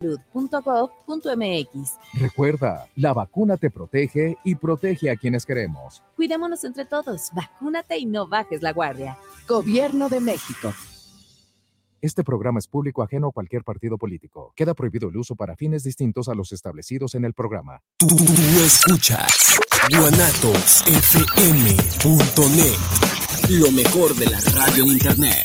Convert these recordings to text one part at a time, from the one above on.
salud.gov.mx. Recuerda, la vacuna te protege y protege a quienes queremos. Cuidémonos entre todos, vacúnate y no bajes la guardia. Gobierno de México. Este programa es público ajeno a cualquier partido político. Queda prohibido el uso para fines distintos a los establecidos en el programa. Tú escuchas guanatosfm.net. Lo mejor de la radio en internet.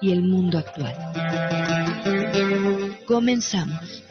y el mundo actual. Comenzamos.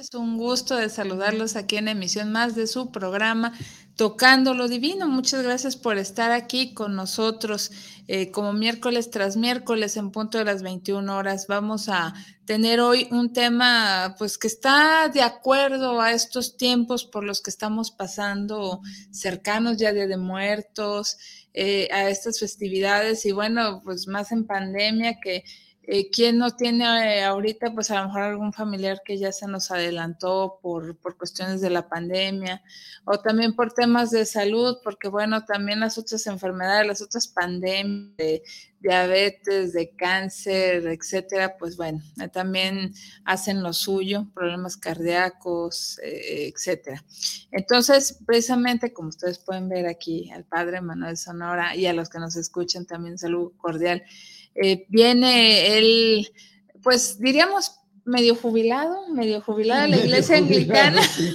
Es un gusto de saludarlos aquí en emisión más de su programa Tocando lo Divino. Muchas gracias por estar aquí con nosotros. Eh, como miércoles tras miércoles en punto de las 21 horas vamos a tener hoy un tema pues que está de acuerdo a estos tiempos por los que estamos pasando cercanos ya de, de muertos, eh, a estas festividades y bueno, pues más en pandemia que eh, ¿Quién no tiene eh, ahorita, pues a lo mejor algún familiar que ya se nos adelantó por, por, cuestiones de la pandemia o también por temas de salud, porque bueno, también las otras enfermedades, las otras pandemias de diabetes, de cáncer, etcétera, pues bueno, eh, también hacen lo suyo, problemas cardíacos, eh, etcétera. Entonces, precisamente como ustedes pueden ver aquí al padre Manuel Sonora y a los que nos escuchan también, salud cordial. Eh, viene él, pues diríamos medio jubilado, medio jubilado la iglesia anglicana. Sí,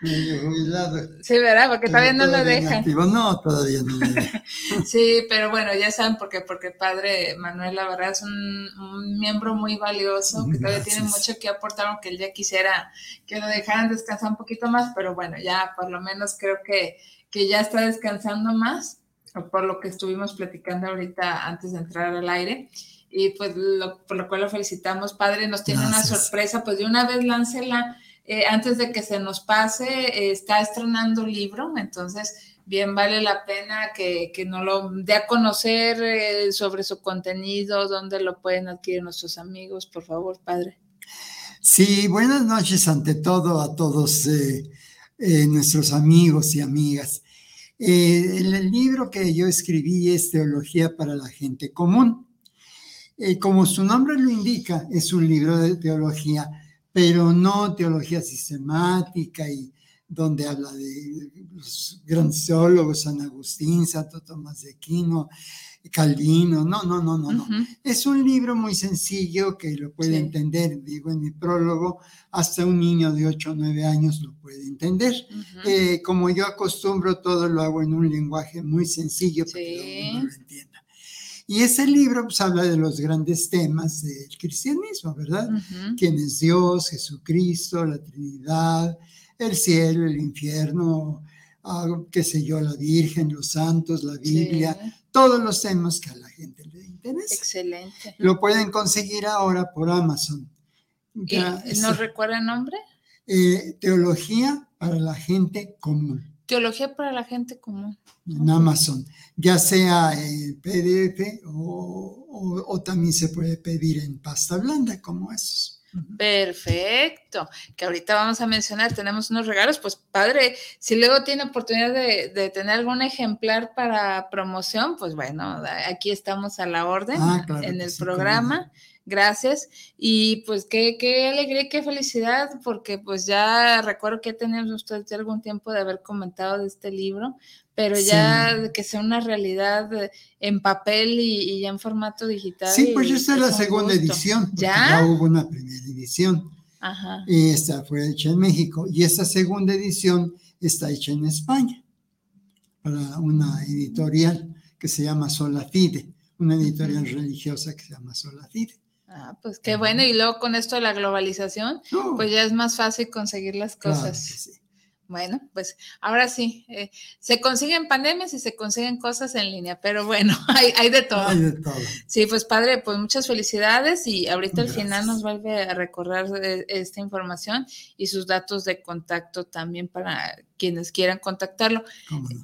medio jubilado. Sí, ¿verdad? Porque todavía no lo dejan. No, todavía no lo dejan. sí, pero bueno, ya saben por qué, porque padre Manuel, la verdad, es un, un miembro muy valioso, que todavía tiene mucho que aportar, aunque él ya quisiera que lo dejaran descansar un poquito más, pero bueno, ya por lo menos creo que, que ya está descansando más por lo que estuvimos platicando ahorita antes de entrar al aire. Y pues lo, por lo cual lo felicitamos, padre, nos tiene Gracias. una sorpresa, pues de una vez láncela eh, antes de que se nos pase, eh, está estrenando libro, entonces bien vale la pena que, que nos lo dé a conocer eh, sobre su contenido, dónde lo pueden adquirir nuestros amigos, por favor, padre. Sí, buenas noches ante todo a todos eh, nuestros amigos y amigas. Eh, el libro que yo escribí es Teología para la Gente Común. Eh, como su nombre lo indica, es un libro de teología, pero no teología sistemática y donde habla de los grandes teólogos, San Agustín, Santo Tomás de Aquino, Calvino, no, no, no, no, no. Uh -huh. Es un libro muy sencillo que lo puede sí. entender, digo en mi prólogo, hasta un niño de 8 o 9 años lo puede entender. Uh -huh. eh, como yo acostumbro, todo lo hago en un lenguaje muy sencillo para que uno lo entienda. Y ese libro pues, habla de los grandes temas del cristianismo, ¿verdad? Uh -huh. ¿Quién es Dios, Jesucristo, la Trinidad, el cielo, el infierno, uh, qué sé yo, la Virgen, los santos, la Biblia, sí. Todos los temas que a la gente le interesa. Excelente. Lo pueden conseguir ahora por Amazon. Ya, ¿Y ¿Nos recuerda el nombre? Eh, Teología para la gente común. Teología para la gente común. En Amazon, ya sea en PDF o, o, o también se puede pedir en pasta blanda como esos. Perfecto, que ahorita vamos a mencionar, tenemos unos regalos, pues padre, si luego tiene oportunidad de, de tener algún ejemplar para promoción, pues bueno, aquí estamos a la orden ah, claro en el sí, programa. Claro. Gracias. Y pues qué, qué alegría qué felicidad, porque pues ya recuerdo que teníamos ustedes ya algún tiempo de haber comentado de este libro, pero ya que sea una realidad en papel y, ya en formato digital. Sí, pues esta es la segunda edición. ¿Ya? Ya hubo una primera edición. Ajá. Y esta fue hecha en México. Y esta segunda edición está hecha en España para una editorial que se llama Sola Fide, una editorial religiosa que se llama Sola Fide. Ah, pues qué bueno. Y luego con esto de la globalización, pues ya es más fácil conseguir las cosas. Bueno, pues ahora sí, eh, se consiguen pandemias y se consiguen cosas en línea, pero bueno, hay, de todo. Hay de todo. Sí, pues padre, pues muchas felicidades y ahorita al final nos vuelve a recordar eh, esta información y sus datos de contacto también para quienes quieran contactarlo.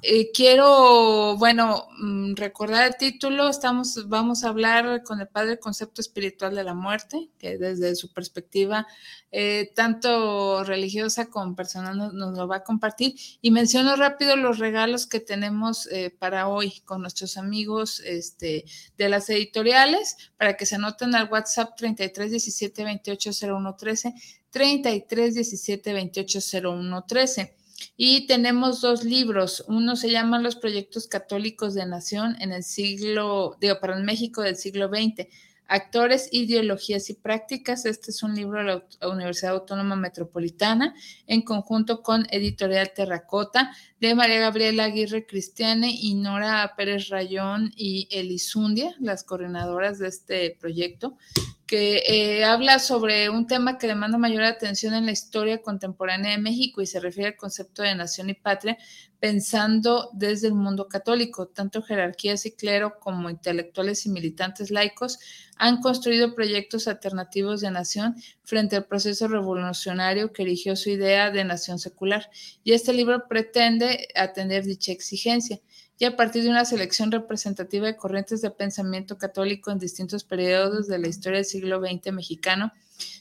Eh, quiero, bueno, mm, recordar el título, estamos, vamos a hablar con el padre concepto espiritual de la muerte, que desde su perspectiva, eh, tanto religiosa como personal, nos, lo va a compartir. Y menciono rápido los regalos que tenemos eh, para hoy con nuestros amigos este, de las editoriales, para que se anoten al WhatsApp 33 17 28 01 13, 33 17 28 01 13. Y tenemos dos libros. Uno se llama Los proyectos católicos de nación en el siglo, digo, para el México del siglo XX. Actores, ideologías y prácticas. Este es un libro de la Universidad Autónoma Metropolitana en conjunto con Editorial Terracota de María Gabriela Aguirre Cristiane y Nora Pérez Rayón y Elizundia, las coordinadoras de este proyecto que eh, habla sobre un tema que demanda mayor atención en la historia contemporánea de México y se refiere al concepto de nación y patria, pensando desde el mundo católico. Tanto jerarquías y clero como intelectuales y militantes laicos han construido proyectos alternativos de nación frente al proceso revolucionario que erigió su idea de nación secular. Y este libro pretende atender dicha exigencia y a partir de una selección representativa de corrientes de pensamiento católico en distintos periodos de la historia del siglo XX mexicano,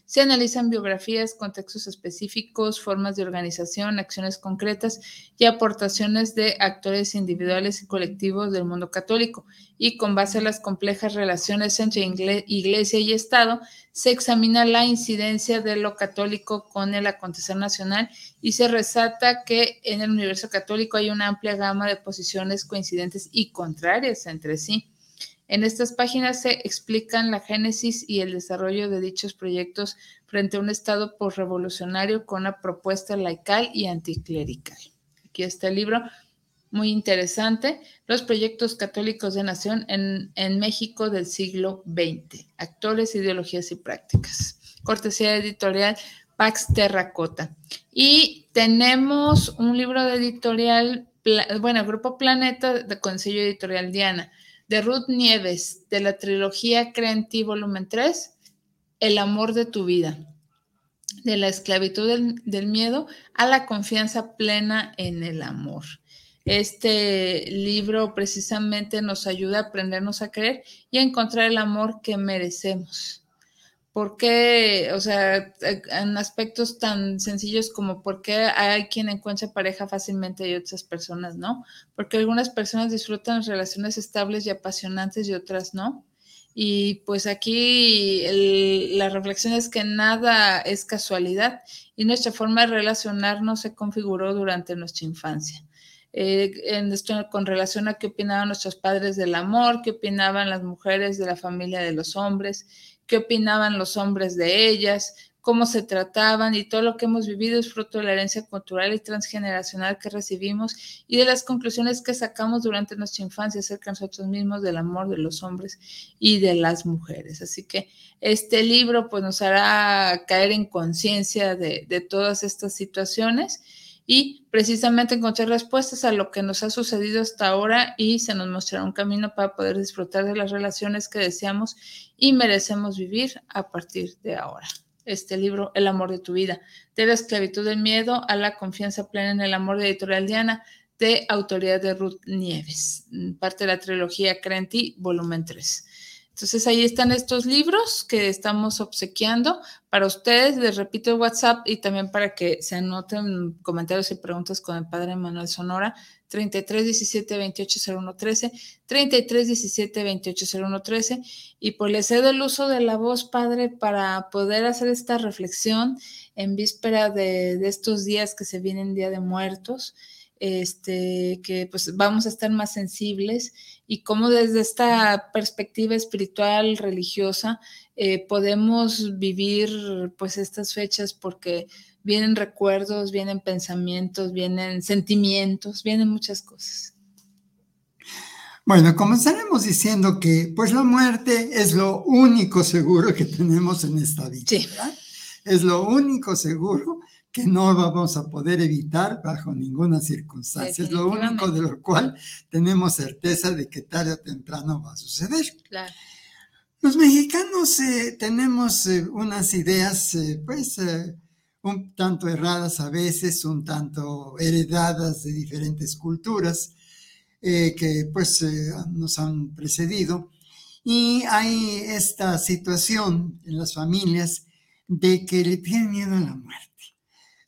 se analizan biografías, contextos específicos, formas de organización, acciones concretas y aportaciones de actores individuales y colectivos del mundo católico. Y con base a las complejas relaciones entre Iglesia y Estado, se examina la incidencia de lo católico con el acontecer nacional y se resalta que en el universo católico hay una amplia gama de posiciones coincidentes y contrarias entre sí. En estas páginas se explican la génesis y el desarrollo de dichos proyectos frente a un Estado postrevolucionario con una propuesta laical y anticlerical. Aquí está el libro, muy interesante, Los proyectos católicos de nación en, en México del siglo XX, actores, ideologías y prácticas. Cortesía editorial Pax Terracota. Y tenemos un libro de editorial, bueno, Grupo Planeta de Consejo Editorial Diana de Ruth Nieves, de la trilogía Creen volumen 3, El amor de tu vida, de la esclavitud del, miedo a la confianza plena en el amor. Este libro precisamente nos ayuda a aprendernos a creer y a encontrar el amor que merecemos. ¿Por qué, o sea, en aspectos tan sencillos como por qué hay quien encuentra pareja fácilmente y otras personas no? Porque algunas personas disfrutan relaciones estables y apasionantes y otras no. Y pues aquí la reflexión es que nada es casualidad y nuestra forma de relacionarnos se configuró durante nuestra infancia. Eh, esto, con relación a qué opinaban nuestros padres del amor, qué opinaban las mujeres de la familia de los hombres, qué opinaban los hombres de ellas, cómo se trataban y todo lo que hemos vivido es fruto de la herencia cultural y transgeneracional que recibimos y de las conclusiones que sacamos durante nuestra infancia acerca de nosotros mismos, del amor de los hombres y de las mujeres. Así que este libro pues nos hará caer en conciencia de, de todas estas situaciones y precisamente encontrar respuestas a lo que nos ha sucedido hasta ahora y se nos mostrará un camino para poder disfrutar de las relaciones que deseamos y merecemos vivir a partir de ahora. Este libro, El amor de tu vida, de la esclavitud del miedo a la confianza plena en el amor de Editorial Diana, de autoridad de Ruth Nieves, parte de la trilogía Crenti, volumen 3. Entonces ahí están estos libros que estamos obsequiando para ustedes. Les repito el WhatsApp y también para que se anoten comentarios y preguntas con el padre Manuel Sonora. 33 17 28 01 13, 33 17 28 01 13. Y pues les cedo el uso de la voz, Padre, para poder hacer esta reflexión en víspera de, de estos días que se vienen, Día de Muertos este, que pues vamos a estar más sensibles y cómo desde esta perspectiva espiritual, religiosa, eh, podemos vivir pues estas fechas porque vienen recuerdos, vienen pensamientos, vienen sentimientos, vienen muchas cosas. Bueno, comenzaremos diciendo que pues la muerte es lo único seguro que tenemos en esta vida. Sí. Es lo único seguro que no vamos a poder evitar bajo ninguna circunstancia. Es lo único de lo cual tenemos certeza de que tarde o temprano va a suceder. Claro. Los mexicanos eh, tenemos eh, unas ideas, eh, pues, un tanto erradas a veces, un tanto heredadas de diferentes culturas que, pues, nos han precedido. Y hay esta situación en las familias de que le tienen miedo a la muerte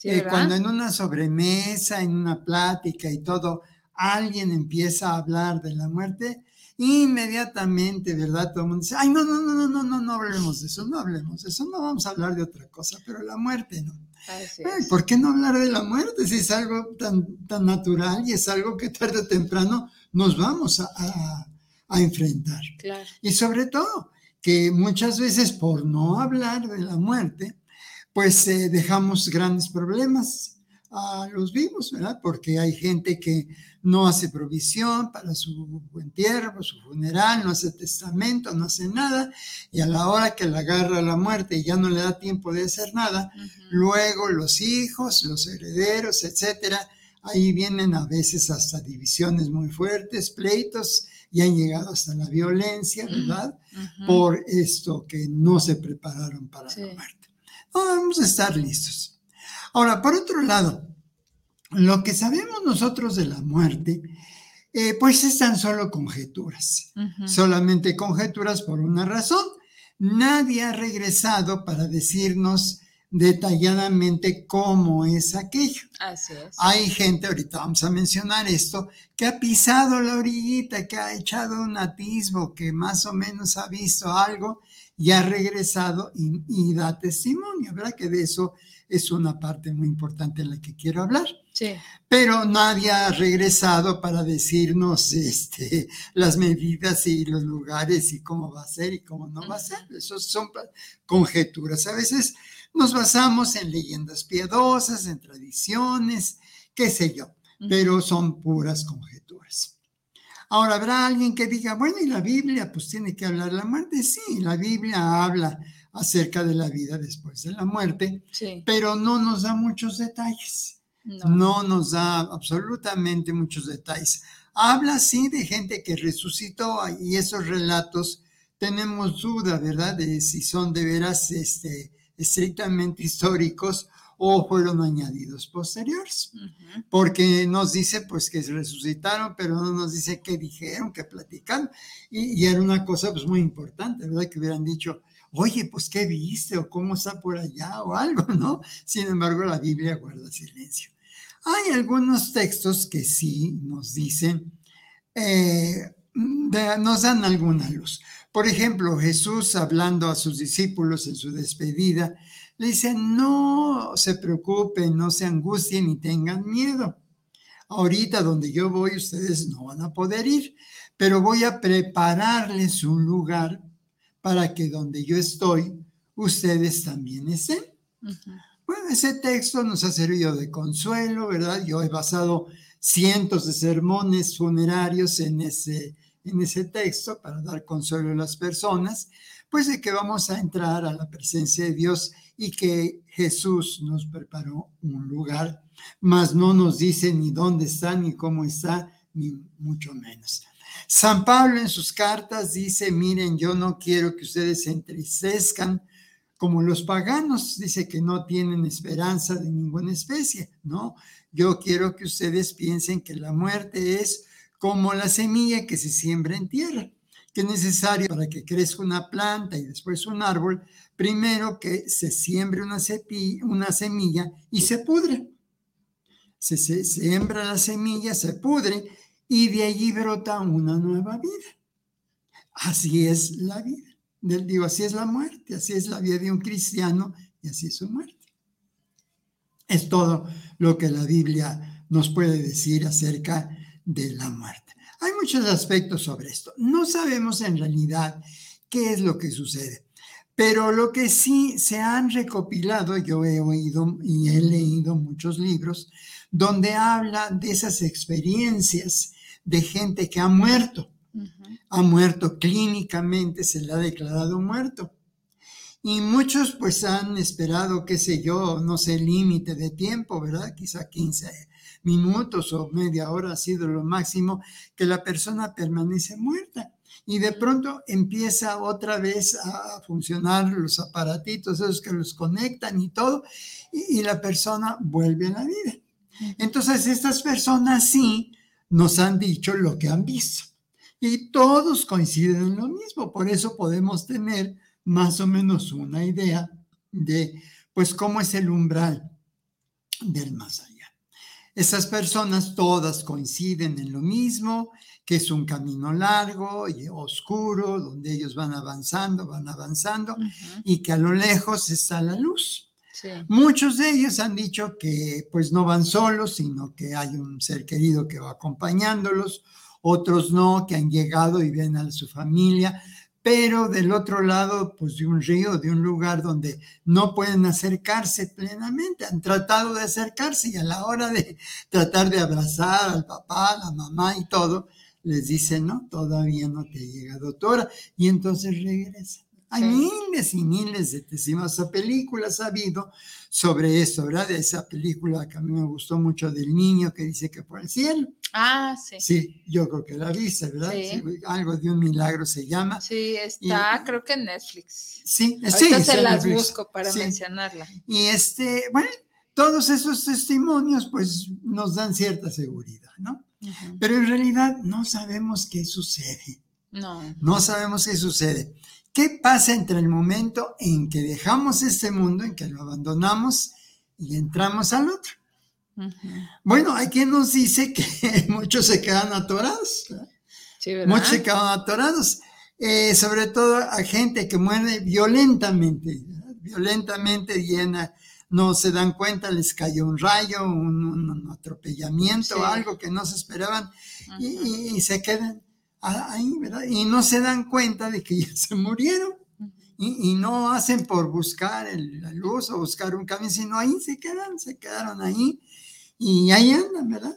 eh, cuando en una sobremesa, en una plática y todo, alguien empieza a hablar de la muerte, inmediatamente, ¿verdad? Todo el mundo dice, ay, no, no, no, no, no, no, no hablemos de eso, no hablemos de eso, no vamos a hablar de otra cosa, pero la muerte no. ¿Por qué no hablar de la muerte si es algo tan, tan natural y es algo que tarde o temprano nos vamos a, a, enfrentar? Y sobre todo, que muchas veces por no hablar de la muerte, pues eh, dejamos grandes problemas. A los vivos, ¿verdad? Porque hay gente que no hace provisión para su entierro, su funeral, no hace testamento, no hace nada, y a la hora que le agarra la muerte y ya no le da tiempo de hacer nada, luego los hijos, los herederos, etcétera, ahí vienen a veces hasta divisiones muy fuertes, pleitos, y han llegado hasta la violencia, ¿verdad? Por esto que no se prepararon para la muerte vamos a estar listos. Ahora, por otro lado, lo que sabemos nosotros de la muerte, eh, pues es tan solo conjeturas, solamente conjeturas por una razón. Nadie ha regresado para decirnos detalladamente cómo es aquello. Así es. Hay gente, ahorita vamos a mencionar esto, que ha pisado la orillita, que ha echado un atisbo, que más o menos ha visto algo y ha regresado y, da testimonio, ¿verdad? Que de eso es una parte muy importante en la que quiero hablar. Sí. Pero nadie ha regresado para decirnos este, las medidas y los lugares y cómo va a ser y cómo no va a ser. Eso son conjeturas. A veces nos basamos en leyendas piadosas, en tradiciones, qué sé yo, pero son puras conjeturas. Ahora, ¿habrá alguien que diga, bueno, y la Biblia pues tiene que hablar de la muerte? Sí, la Biblia habla acerca de la vida después de la muerte, pero no nos da muchos detalles. No. nos da absolutamente muchos detalles. Habla sí de gente que resucitó y esos relatos tenemos duda, ¿verdad? De si son de veras este, estrictamente históricos o fueron añadidos posteriores, porque nos dice pues que resucitaron, pero no nos dice qué dijeron, qué platicaron, y, era una cosa pues muy importante, ¿verdad? Que hubieran dicho, oye, pues qué viste o cómo está por allá o algo, ¿no? Sin embargo, la Biblia guarda silencio. Hay algunos textos que sí nos dicen, eh, nos dan alguna luz. Por ejemplo, Jesús hablando a sus discípulos en su despedida, le dice, no se preocupen, no se angustien ni tengan miedo. Ahorita donde yo voy, ustedes no van a poder ir, pero voy a prepararles un lugar para que donde yo estoy, ustedes también estén. Bueno, ese texto nos ha servido de consuelo, ¿verdad? Yo he basado cientos de sermones funerarios en ese, en ese texto para dar consuelo a las personas, pues de que vamos a entrar a la presencia de Dios y que Jesús nos preparó un lugar, mas no nos dice ni dónde está, ni cómo está, ni mucho menos. San Pablo en sus cartas dice, miren, yo no quiero que ustedes se entristezcan como los paganos, dice que no tienen esperanza de ninguna especie, ¿no? Yo quiero que ustedes piensen que la muerte es como la semilla que se siembra en tierra que es necesario para que crezca una planta y después un árbol, primero que se siembre una, semilla y se pudre. Se, siembra la semilla, se pudre y de allí brota una nueva vida. Así es la vida. Digo, así es la muerte, así es la vida de un cristiano y así es su muerte. Es todo lo que la Biblia nos puede decir acerca de la muerte. Hay muchos aspectos sobre esto. No sabemos en realidad qué es lo que sucede, pero lo que sí se han recopilado, yo he oído y he leído muchos libros donde hablan de esas experiencias de gente que ha muerto. Ha muerto clínicamente, se le ha declarado muerto. Y muchos pues han esperado, qué sé yo, no sé, límite de tiempo, ¿verdad? Quizá 15 minutos o media hora ha sido lo máximo que la persona permanece muerta. Y de pronto empieza otra vez a funcionar los aparatitos, esos que los conectan y todo, y, la persona vuelve a la vida. Entonces, estas personas sí nos han dicho lo que han visto. Y todos coinciden en lo mismo. Por eso podemos tener más o menos una idea de, pues, cómo es el umbral del más allá. Esas personas todas coinciden en lo mismo, que es un camino largo y oscuro, donde ellos van avanzando, van avanzando, y que a lo lejos está la luz. Muchos de ellos han dicho que pues no van solos, sino que hay un ser querido que va acompañándolos, otros no, que han llegado y ven a su familia, pero del otro lado, pues de un río, de un lugar donde no pueden acercarse plenamente, han tratado de acercarse y a la hora de tratar de abrazar al papá, a la mamá y todo, les dicen, no, todavía no te llega, doctora, y entonces regresan. Hay miles y miles de películas ha habido sobre eso, ¿verdad? De esa película que a mí me gustó mucho del niño que dice que por el cielo. Ah, sí. Sí, yo creo que la viste, ¿verdad? algo de un milagro se llama. Sí, está, creo que en Netflix. Sí, sí. se las busco para mencionarla. Y este, bueno, todos esos testimonios pues nos dan cierta seguridad, ¿no? Pero en realidad no sabemos qué sucede. No. No sabemos qué sucede. ¿Qué pasa entre el momento en que dejamos este mundo, en que lo abandonamos y entramos al otro? Bueno, hay quien nos dice que muchos se quedan atorados. muchos se quedan atorados. Eh, sobre todo a gente que muere violentamente, violentamente llena, no se dan cuenta, les cayó un rayo, un, atropellamiento, algo que no se esperaban y, se quedan ahí, ¿verdad? Y no se dan cuenta de que ya se murieron. Y, no hacen por buscar la luz o buscar un camino, sino ahí se quedan, se quedaron ahí. Y ahí andan, ¿verdad?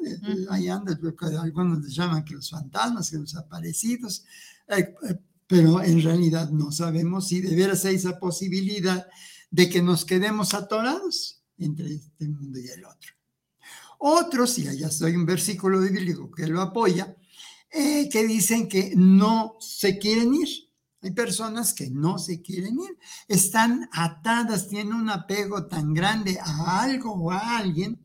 Ahí andan, algunos les llaman que los fantasmas, que los aparecidos, eh, eh, pero en realidad no sabemos si de veras hay esa posibilidad de que nos quedemos atorados entre este mundo y el otro. Otros, y allá estoy un versículo bíblico que lo apoya, eh, que dicen que no se quieren ir. Hay personas que no se quieren ir, están atadas, tienen un apego tan grande a algo o a alguien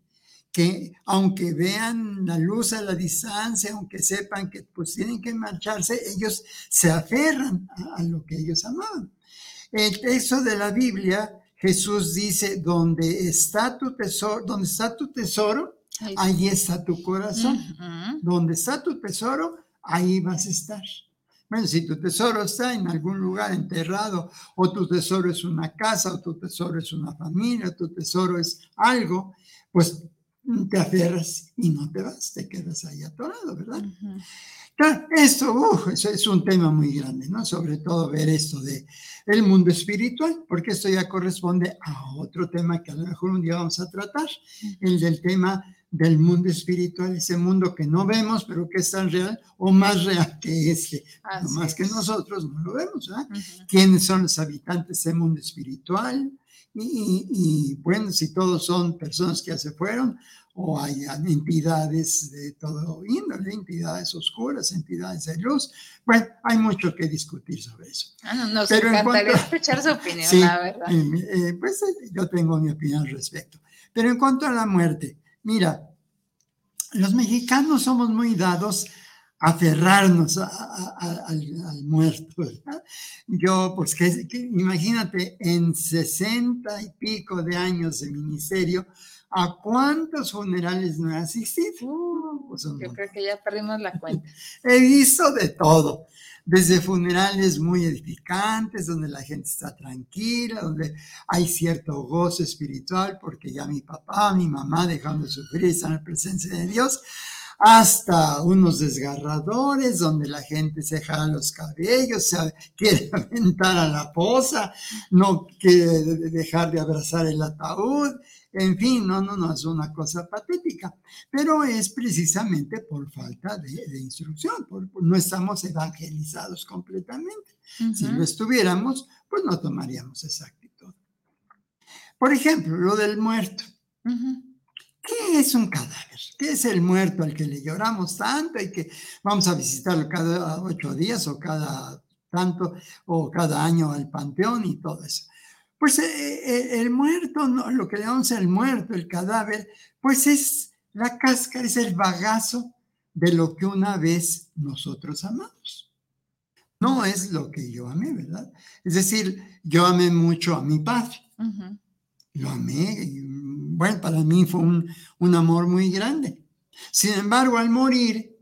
que aunque vean la luz a la distancia, aunque sepan que pues tienen que marcharse, ellos se aferran a, lo que ellos amaban. El texto de la Biblia, Jesús dice, donde está tu tesoro, donde está tu tesoro, ahí está tu corazón. Donde está tu tesoro, ahí vas a estar. Bueno, si tu tesoro está en algún lugar enterrado, o tu tesoro es una casa, o tu tesoro es una familia, o tu tesoro es algo, pues te aferras y no te vas, te quedas ahí atorado, ¿verdad? esto, es un tema muy grande, ¿no? Sobre todo ver esto de el mundo espiritual, porque esto ya corresponde a otro tema que a lo mejor un día vamos a tratar, el del tema del mundo espiritual, ese mundo que no vemos, pero que es tan real o más real que este, no más que nosotros no lo vemos, ¿verdad? ¿Quiénes son los habitantes de ese mundo espiritual? Y, y, bueno, si todos son personas que ya se fueron, o hay entidades de todo índole, entidades oscuras, entidades de luz. Bueno, hay mucho que discutir sobre eso. Ah, no, nos Pero encantaría escuchar su opinión, la verdad. Eh, eh, pues eh, yo tengo mi opinión al respecto. Pero en cuanto a la muerte, mira, los mexicanos somos muy dados aferrarnos al, muerto. Yo, pues, que, imagínate, en sesenta y pico de años de ministerio, ¿a cuántos funerales no he asistido? Uh, pues, yo creo que ya perdimos la cuenta. he visto de todo, desde funerales muy edificantes, donde la gente está tranquila, donde hay cierto gozo espiritual, porque ya mi papá, mi mamá dejando de sufrir, están en la presencia de Dios, hasta unos desgarradores donde la gente se jala los cabellos, se quiere aventar a la poza, no quiere dejar de abrazar el ataúd, en fin, no, no, no es una cosa patética, pero es precisamente por falta de, instrucción, no estamos evangelizados completamente. Si lo estuviéramos, pues no tomaríamos esa actitud. Por ejemplo, lo del muerto. ¿Qué es un cadáver? ¿Qué es el muerto al que le lloramos tanto y que vamos a visitarlo cada ocho días o cada tanto o cada año al panteón y todo eso? Pues eh, eh, el muerto, no, lo que llamamos el muerto, el cadáver, pues es la cáscara, es el bagazo de lo que una vez nosotros amamos. No es lo que yo amé, ¿verdad? Es decir, yo amé mucho a mi padre. Lo amé, bueno, para mí fue un, amor muy grande. Sin embargo, al morir,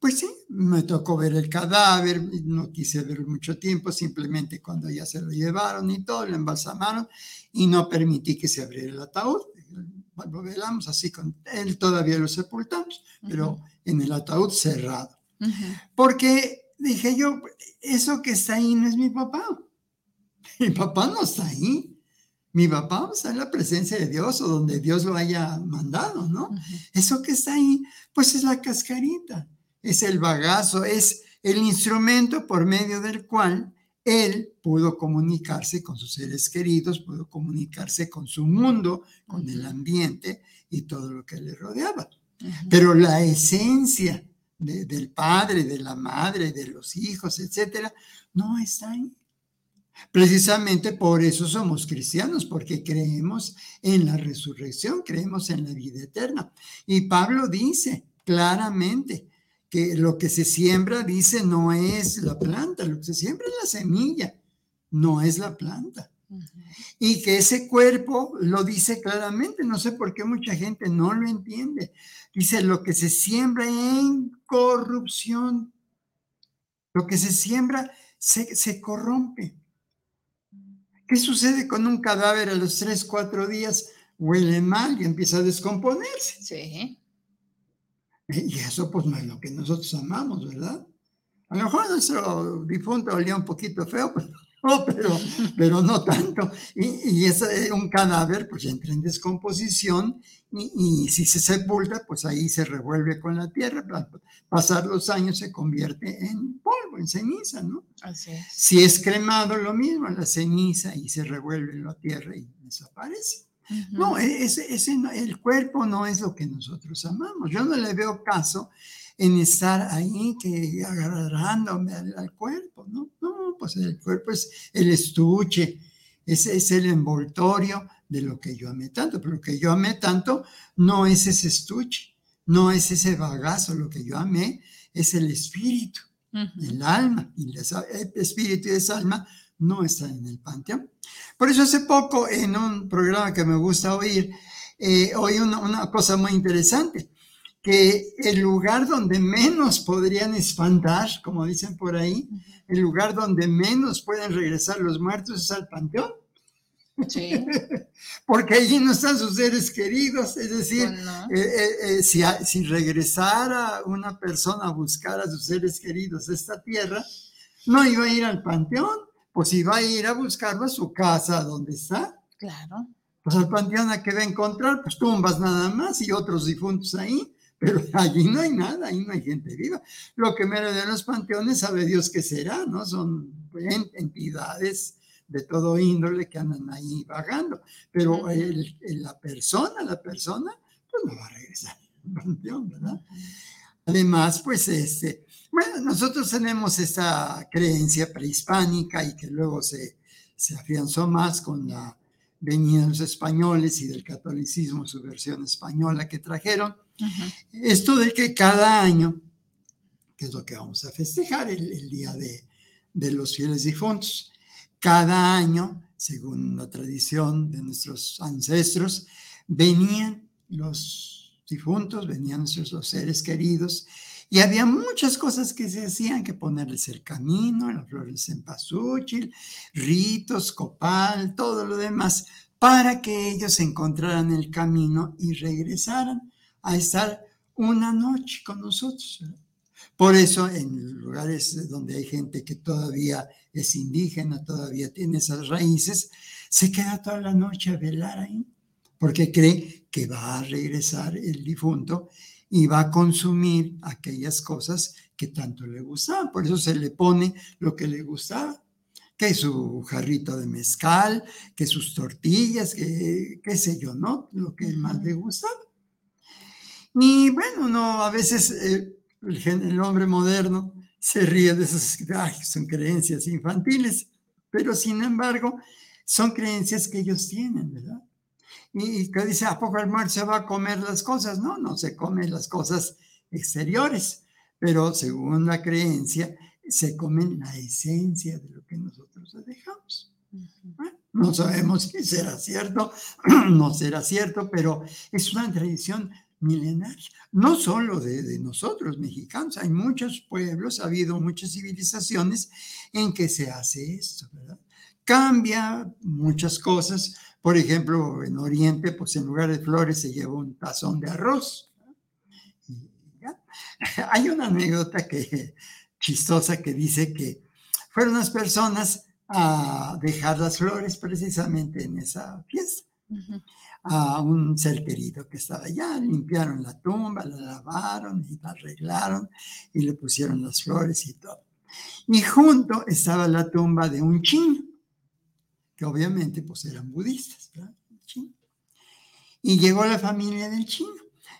pues sí, me tocó ver el cadáver, no quise ver mucho tiempo, simplemente cuando ya se lo llevaron y todo, lo embalsamaron y no permití que se abriera el ataúd. Lo velamos así, con él todavía lo sepultamos, pero en el ataúd cerrado. Porque dije yo, eso que está ahí no es mi papá. Mi papá no está ahí mi papá está en la presencia de Dios o donde Dios lo haya mandado, ¿no? Eso que está ahí, pues es la cascarita, es el bagazo, es el instrumento por medio del cual él pudo comunicarse con sus seres queridos, pudo comunicarse con su mundo, con el ambiente y todo lo que le rodeaba. Pero la esencia del padre, de la madre, de los hijos, etcétera, no está ahí. Precisamente por eso somos cristianos, porque creemos en la resurrección, creemos en la vida eterna. Y Pablo dice claramente que lo que se siembra, dice, no es la planta, lo que se siembra es la semilla, no es la planta. Y que ese cuerpo lo dice claramente, no sé por qué mucha gente no lo entiende. Dice, lo que se siembra en corrupción, lo que se siembra se, se corrompe. ¿Qué sucede con un cadáver a los 3, 4 días? Huele mal y empieza a descomponerse. Sí. Y eso pues no es lo que nosotros amamos, ¿verdad? A lo mejor nuestro difunto olía un poquito feo, pero pero, pero no tanto. Y, y es un cadáver, pues entra en descomposición y, si se sepulta, pues ahí se revuelve con la tierra. Pasar los años se convierte en polvo, en ceniza, ¿no? Así es. Si es cremado, lo mismo, la ceniza y se revuelve en la tierra y desaparece. No, ese, ese, el cuerpo no es lo que nosotros amamos. Yo no le veo caso en estar ahí que agarrándome al, cuerpo, ¿no? No, pues el cuerpo es el estuche, ese es el envoltorio de lo que yo amé tanto, pero lo que yo amé tanto no es ese estuche, no es ese bagazo, lo que yo amé es el espíritu, el alma, y el espíritu y esa alma no están en el panteón. Por eso hace poco en un programa que me gusta oír, eh, oí una, una cosa muy interesante que el lugar donde menos podrían espantar, como dicen por ahí, el lugar donde menos pueden regresar los muertos es al panteón. Sí. Porque allí no están sus seres queridos, es decir, pues eh, eh, eh, si, si, regresara una persona a buscar a sus seres queridos a esta tierra, no iba a ir al panteón, pues iba a ir a buscarlo a su casa, donde está. Claro. Pues al panteón a que va a encontrar, pues tumbas nada más y otros difuntos ahí pero allí no hay nada, ahí no hay gente viva. Lo que me de los panteones, sabe Dios qué será, ¿no? Son entidades de todo índole que andan ahí vagando, pero la persona, la persona, pues no va a regresar al panteón, ¿verdad? Además, pues este, bueno, nosotros tenemos esta creencia prehispánica y que luego se, se afianzó más con la venida de los españoles y del catolicismo, su versión española que trajeron, esto de que cada año que es lo que vamos a festejar el, día de, los fieles difuntos. Cada año, según la tradición de nuestros ancestros, venían los difuntos, venían nuestros los seres queridos, y había muchas cosas que se hacían, que ponerles el camino, las flores en pasúchil, ritos, copal, todo lo demás, para que ellos encontraran el camino y regresaran a estar una noche con nosotros. Por eso en lugares donde hay gente que todavía es indígena, todavía tiene esas raíces, se queda toda la noche a velar ahí, porque cree que va a regresar el difunto y va a consumir aquellas cosas que tanto le gustaban. Por eso se le pone lo que le gustaba, que su jarrito de mezcal, que sus tortillas, que qué sé yo, ¿no? Lo que más le gustaba. Y bueno, no, a veces eh, el, hombre moderno se ríe de esas, ay, son creencias infantiles, pero sin embargo son creencias que ellos tienen, ¿verdad? y que dice, ¿a poco el muerto se va a comer las cosas? No, no se come las cosas exteriores, pero según la creencia, se comen la esencia de lo que nosotros dejamos. no sabemos si será cierto, no será cierto, pero es una tradición milenaria, no solo de, de, nosotros mexicanos, hay muchos pueblos, ha habido muchas civilizaciones en que se hace esto, ¿verdad? Cambia muchas cosas, por ejemplo, en Oriente, pues en lugar de flores se lleva un tazón de arroz. Hay una anécdota que, chistosa que dice que fueron las personas a dejar las flores precisamente en esa fiesta. A un ser querido que estaba allá, limpiaron la tumba, la lavaron y la arreglaron y le pusieron las flores y todo. Y junto estaba la tumba de un chino obviamente pues eran budistas. Y llegó la familia del chino.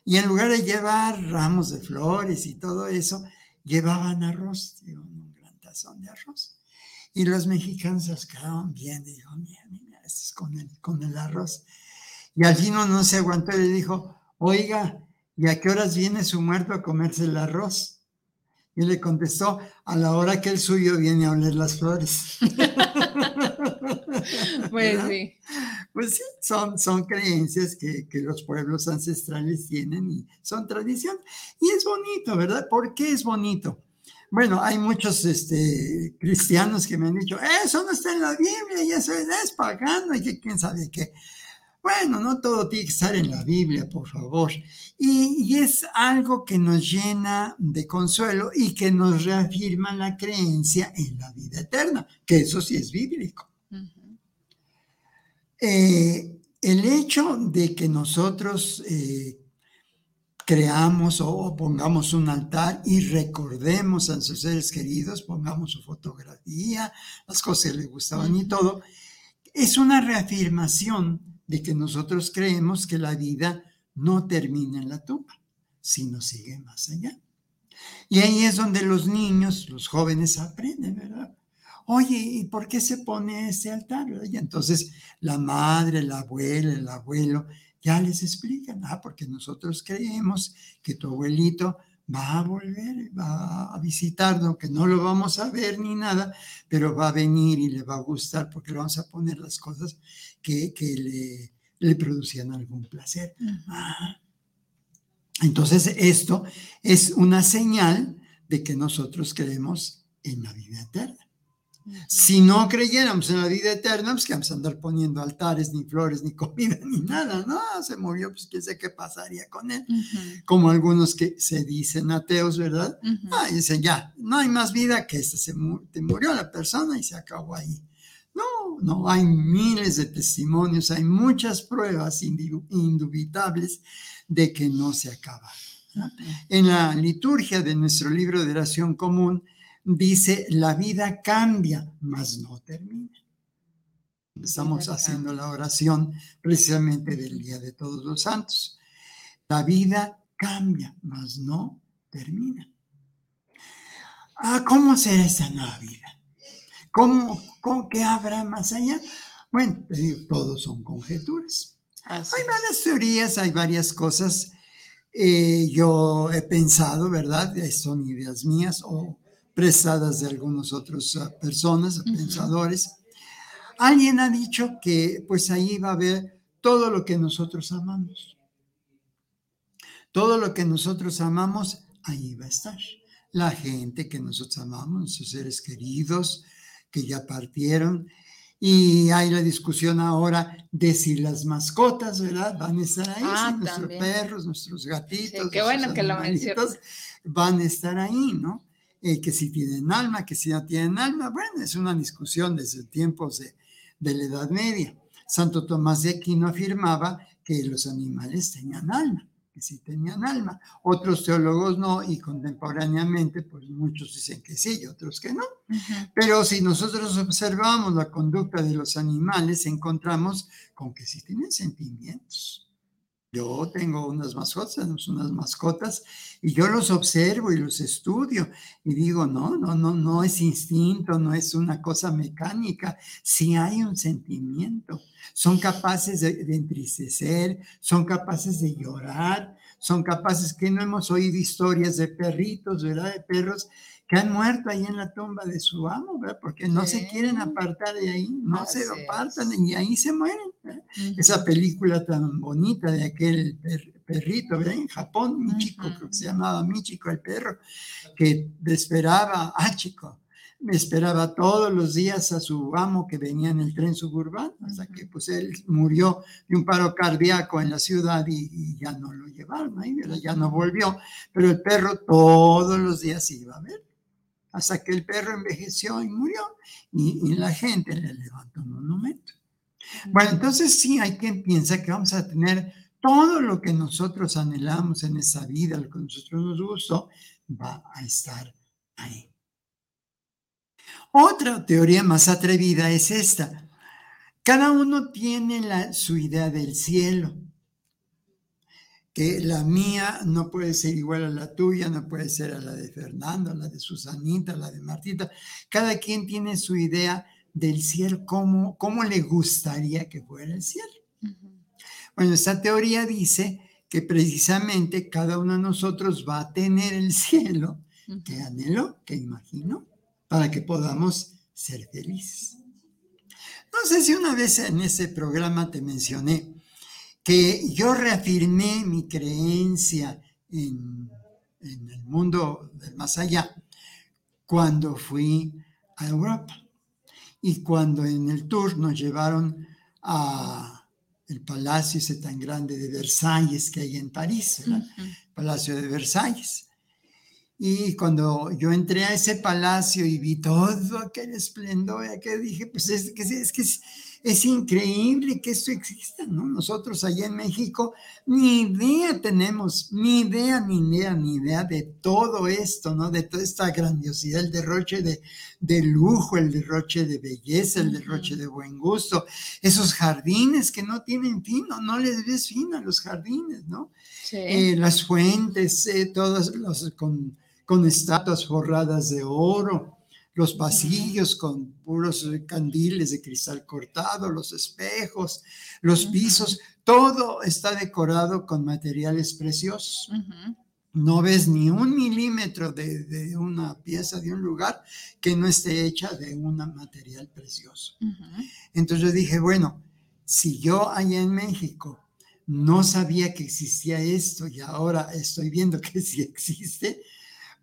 Y en lugar de llevar ramos de flores y todo eso, llevaban arroz, un gran tazón de arroz. Y los mexicanos se quedaban viendo y dijo, mira, mira, esto es con el, con el arroz. Y al chino no se aguantó y le dijo, oiga, ¿y a qué horas viene su muerto a comerse el arroz? Y le contestó, a la hora que el suyo viene a oler las flores. pues sí. Pues sí, son, son creencias que, que, los pueblos ancestrales tienen y son tradición. Y es bonito, ¿verdad? ¿Por qué es bonito? Bueno, hay muchos este, cristianos que me han dicho, eso no está en la Biblia y eso es, pagano y que quién sabe qué. Bueno, no todo tiene que estar en la Biblia, por favor. Y, es algo que nos llena de consuelo y que nos reafirma la creencia en la vida eterna, que eso sí es bíblico. Eh, el hecho de que nosotros eh, creamos o pongamos un altar y recordemos a sus seres queridos, pongamos su fotografía, las cosas que le gustaban y todo, es una reafirmación de que nosotros creemos que la vida no termina en la tumba, sino sigue más allá. Y ahí es donde los niños, los jóvenes aprenden, ¿verdad? Oye, ¿y por qué se pone ese altar? Y entonces la madre, la abuela, el abuelo ya les explican, ah, porque nosotros creemos que tu abuelito va a volver, va a visitarnos, que no lo vamos a ver ni nada, pero va a venir y le va a gustar porque le vamos a poner las cosas que, le, le, producían algún placer. Ah. Entonces, esto es una señal de que nosotros creemos en la vida eterna. Si no creyéramos en la vida eterna, pues que vamos a andar poniendo altares, ni flores, ni comida, ni nada, ¿no? Se murió, pues quién sé qué pasaría con él. Como algunos que se dicen ateos, ¿verdad? Ah, dicen, ya, no hay más vida que esta, se murió la persona y se acabó ahí. No, no, hay miles de testimonios, hay muchas pruebas indubitables de que no se acaba. En la liturgia de nuestro libro de oración común, dice, la vida cambia, mas no termina. Estamos haciendo la oración precisamente del Día de Todos los Santos. La vida cambia, mas no termina. Ah, ¿cómo será esa nueva vida? ¿Cómo, cómo qué habrá más allá? Bueno, todos son conjeturas. hay varias teorías, hay varias cosas eh, yo he pensado, ¿verdad? Son ideas mías o prestadas de algunas otras ah, personas, pensadores. Alguien ha dicho que pues ahí va a haber todo lo que nosotros amamos. Todo lo que nosotros amamos, ahí va a estar. La gente que nosotros amamos, nuestros seres queridos que ya partieron, y hay la discusión ahora de si las mascotas, ¿verdad? Van a estar ahí, Ah, nuestros perros, nuestros gatitos, Sí, qué bueno que lo animalitos, van a estar ahí, ¿no? Eh, que si tienen alma, que si no tienen alma, bueno, es una discusión desde tiempos de, de la Edad Media. Santo Tomás de Aquino afirmaba que los animales tenían alma, que sí tenían alma. Otros teólogos no, y contemporáneamente, pues muchos dicen que sí y otros que no. Pero si nosotros observamos la conducta de los animales, encontramos con que sí tienen sentimientos. Yo tengo unas mascotas, unas mascotas, y yo los observo y los estudio y digo, no, no, no, no es instinto, no es una cosa mecánica, sí hay un sentimiento. Son capaces de, de entristecer, son capaces de llorar, son capaces que no hemos oído historias de perritos, ¿verdad? De perros que han muerto ahí en la tumba de su amo, ¿verdad? Porque no se Sí. quieren apartar de ahí, no Así se es. apartan y ahí se mueren. ¿verdad? Ujú. Esa película tan bonita de aquel per- perrito, ¿verdad? En Japón, Michiko, Ujú. creo que se llamaba Michiko el perro, que esperaba, ah, chico, esperaba todos los días a su amo que venía en el tren suburbano, hasta que pues él murió de un paro cardíaco en la ciudad y, y ya no lo llevaron ahí, ¿verdad? ya no volvió, pero el perro todos los días iba a ver, hasta que el perro envejeció y murió y, y la gente le levantó un monumento. Bueno, entonces sí hay quien piensa que vamos a tener todo lo que nosotros anhelamos en esa vida, lo que a nosotros nos gustó, va a estar ahí. Otra teoría más atrevida es esta. Cada uno tiene la- su idea del cielo, que la mía no puede ser igual a la tuya, no puede ser a la de Fernando, a la de Susanita, a la de Martita. Cada quien tiene su idea del cielo, cómo, cómo le gustaría que fuera el cielo. Bueno, esta teoría dice que precisamente cada uno de nosotros va a tener el cielo que anheló, que imaginó, para que podamos ser felices. No sé si una vez en ese programa te mencioné que yo reafirmé mi creencia en, en el mundo del más allá cuando fui a Europa y cuando en el tour nos llevaron a el palacio ese tan grande de Versalles que hay en París, ¿verdad? Palacio de Versalles. Y cuando yo entré a ese palacio y vi todo aquel esplendor, que dije, pues es es, que es, es increíble que esto exista, ¿no? Nosotros allá en México ni idea tenemos, ni idea, ni idea, ni idea de todo esto, ¿no? De toda esta grandiosidad, el derroche de, de lujo, el derroche de belleza, el derroche de buen gusto, esos jardines que no tienen fin, no, no les ves fin a los jardines, ¿no? Sí. eh, las fuentes, eh, todas los, con, con estatuas forradas de oro, los pasillos con puros candiles de cristal cortado, los espejos, los pisos, todo está decorado con materiales preciosos. No ves ni un milímetro de, de una pieza de un lugar que no esté hecha de un material precioso. Entonces yo dije, bueno, si yo allá en México no sabía que existía esto y ahora estoy viendo que sí existe,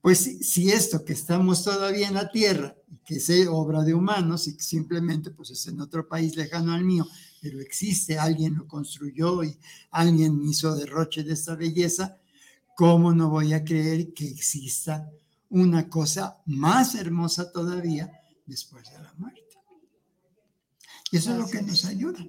pues si, esto que estamos todavía en la tierra y que es obra de humanos y que simplemente pues es en otro país lejano al mío, pero existe, alguien lo construyó y alguien hizo derroche de esta belleza, ¿cómo no voy a creer que exista una cosa más hermosa todavía después de la muerte? Y eso es lo que nos ayuda.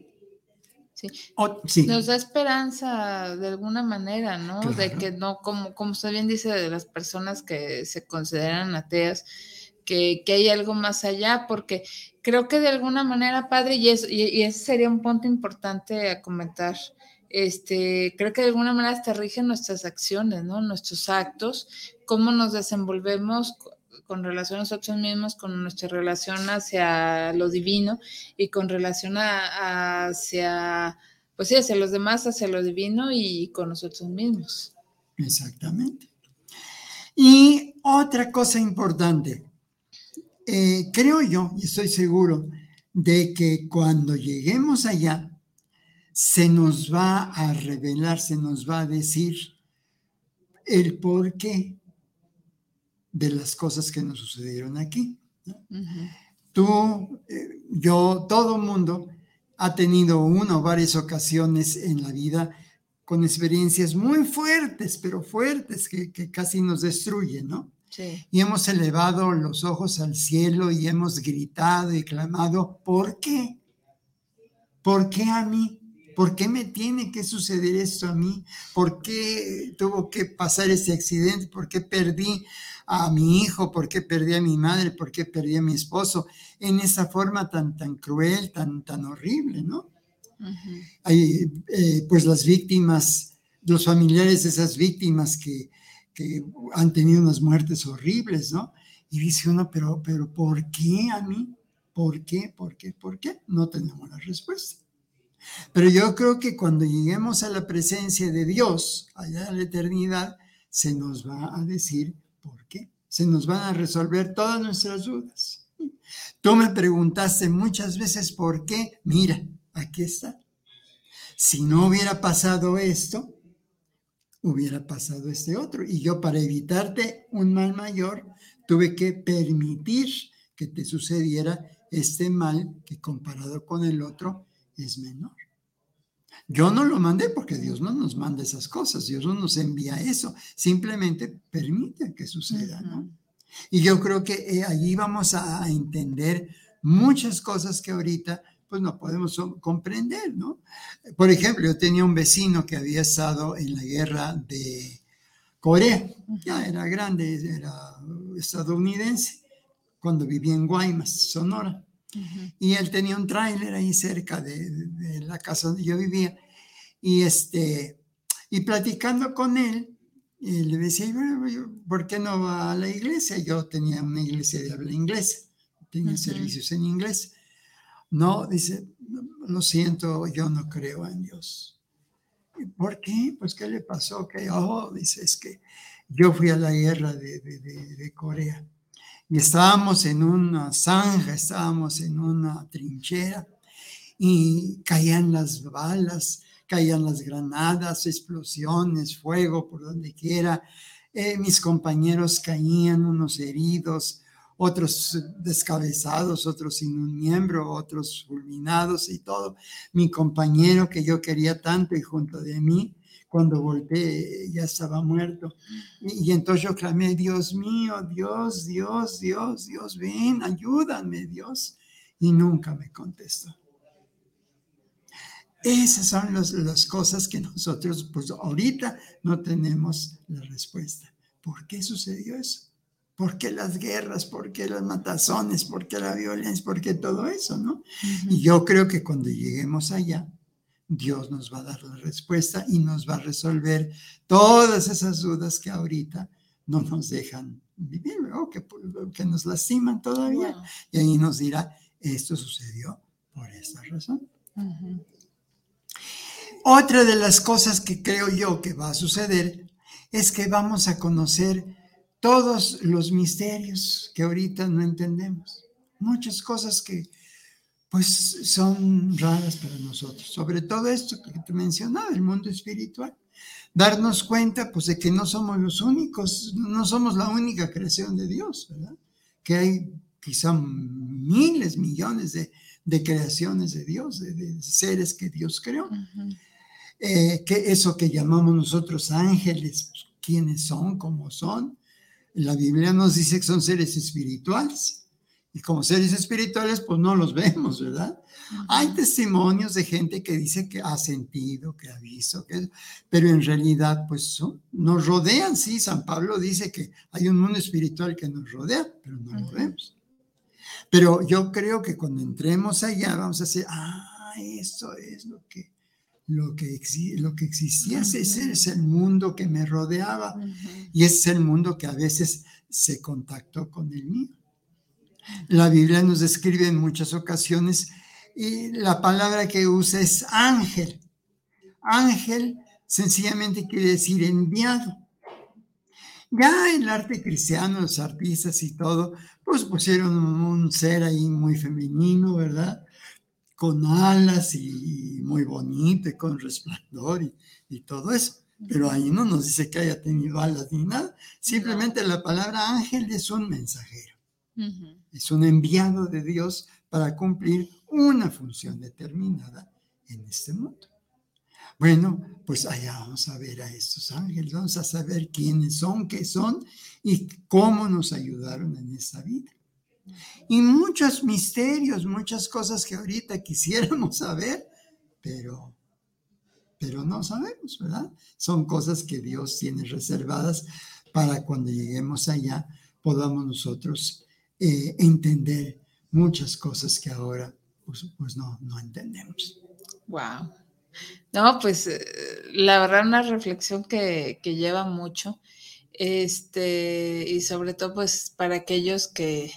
Sí. O- sí. Nos da esperanza de alguna manera, ¿no? De que no, como, como usted bien dice, de las personas que se consideran ateas, que, que hay algo más allá, porque creo que de alguna manera, padre, y, eso, y, y ese sería un punto importante a comentar, este, creo que de alguna manera hasta rigen nuestras acciones, ¿no? Nuestros actos, cómo nos desenvolvemos con relación a nosotros mismos, con nuestra relación hacia lo divino y con relación a, hacia, pues sí, hacia los demás, hacia lo divino y con nosotros mismos. Exactamente. Y otra cosa importante, eh, creo yo, y estoy seguro, de que cuando lleguemos allá, se nos va a revelar, se nos va a decir el porqué de las cosas que nos sucedieron aquí. Tú, eh, yo, todo mundo ha tenido una o varias ocasiones en la vida con experiencias muy fuertes, pero fuertes, que, casi nos destruyen, ¿no? Sí. Y hemos elevado los ojos al cielo y hemos gritado y clamado, ¿por qué? ¿Por qué a mí? ¿Por qué me tiene que suceder esto a mí? ¿Por qué tuvo que pasar ese accidente? ¿Por qué perdí a mi hijo? ¿Por qué perdí a mi madre? ¿Por qué perdí a mi esposo? En esa forma tan, tan cruel, tan, tan horrible, ¿no? Hay, eh, pues las víctimas, los familiares de esas víctimas que, que, han tenido unas muertes horribles, ¿no? Y dice uno, pero, pero ¿por qué a mí? ¿Por qué? ¿Por qué? ¿Por qué? No tenemos la respuesta. Pero yo creo que cuando lleguemos a la presencia de Dios, allá en la eternidad, se nos va a decir por qué. Se nos van a resolver todas nuestras dudas. Tú me preguntaste muchas veces por qué. Mira, aquí está. Si no hubiera pasado esto, hubiera pasado este otro. Y yo para evitarte un mal mayor, tuve que permitir que te sucediera este mal que comparado con el otro es menor. Yo no lo mandé porque Dios no nos manda esas cosas, Dios no nos envía eso, simplemente permite que suceda, ¿no? Y yo creo que eh, allí vamos a entender muchas cosas que ahorita pues no podemos comprender, ¿no? Por ejemplo, yo tenía un vecino que había estado en la guerra de Corea, ya era grande, era estadounidense, cuando vivía en Guaymas, Sonora. Y él tenía un tráiler ahí cerca de, la casa donde yo vivía. Y, este, y platicando con él, le decía, ¿por qué no va a la iglesia? Yo tenía una iglesia de habla inglesa, tenía servicios en inglés. No, dice, lo siento, yo no creo en Dios. ¿Por qué? Pues, ¿qué le pasó? Que, oh, dice, es que yo fui a la guerra de, de, Corea y estábamos en una zanja, estábamos en una trinchera y caían las balas, caían las granadas, explosiones, fuego por donde quiera. Eh, mis compañeros caían, unos heridos, otros descabezados, otros sin un miembro, otros fulminados y todo. Mi compañero que yo quería tanto y junto de mí, cuando volteé ya estaba muerto. Y, entonces yo clamé, Dios mío, Dios, Dios, Dios, Dios, ven, ayúdame, Dios. Y nunca me contestó. Esas son las cosas que nosotros, pues ahorita no tenemos la respuesta. ¿Por qué sucedió eso? ¿Por qué las guerras? ¿Por qué las matazones? ¿Por qué la violencia? ¿Por qué todo eso? ¿no? Y yo creo que cuando lleguemos allá, Dios nos va a dar la respuesta y nos va a resolver todas esas dudas que ahorita no nos dejan vivir, o que, que, nos lastiman todavía. Y ahí nos dirá, esto sucedió por esta razón. Otra de las cosas que creo yo que va a suceder es que vamos a conocer todos los misterios que ahorita no entendemos, muchas cosas que pues son raras para nosotros, sobre todo esto que te mencionaba, el mundo espiritual. Darnos cuenta pues de que no somos los únicos, no somos la única creación de Dios, ¿verdad? Que hay quizá miles, millones de, creaciones de Dios, de, seres que Dios creó. Eh, que eso que llamamos nosotros ángeles, pues, quiénes son, cómo son, la Biblia nos dice que son seres espirituales. Y como seres espirituales, pues no los vemos, ¿verdad? Hay testimonios de gente que dice que ha sentido, que ha visto, que, pero en realidad, pues nos rodean, sí. San Pablo dice que hay un mundo espiritual que nos rodea, pero no lo vemos. Pero yo creo que cuando entremos allá, vamos a decir, ah, eso es lo que lo que, lo que existía, ese es el mundo que me rodeaba y ese es el mundo que a veces se contactó con el mío. La Biblia nos describe en muchas ocasiones y la palabra que usa es ángel. Ángel sencillamente quiere decir enviado. Ya el arte cristiano, los artistas y todo, pues pusieron un ser ahí muy femenino, ¿verdad? Con alas y muy bonito y con resplandor y, todo eso. Pero ahí no nos dice que haya tenido alas ni nada. Simplemente la palabra ángel es un mensajero. Es un enviado de Dios para cumplir una función determinada en este mundo. Bueno, pues allá vamos a ver a estos ángeles, vamos a saber quiénes son, qué son y cómo nos ayudaron en esta vida. Y muchos misterios, muchas cosas que ahorita quisiéramos saber, pero, pero no sabemos, ¿verdad? Son cosas que Dios tiene reservadas para cuando lleguemos allá podamos nosotros eh, entender muchas cosas que ahora pues, pues no, no entendemos. Wow. No, pues eh, la verdad una reflexión que, lleva mucho, este, y sobre todo pues para aquellos que,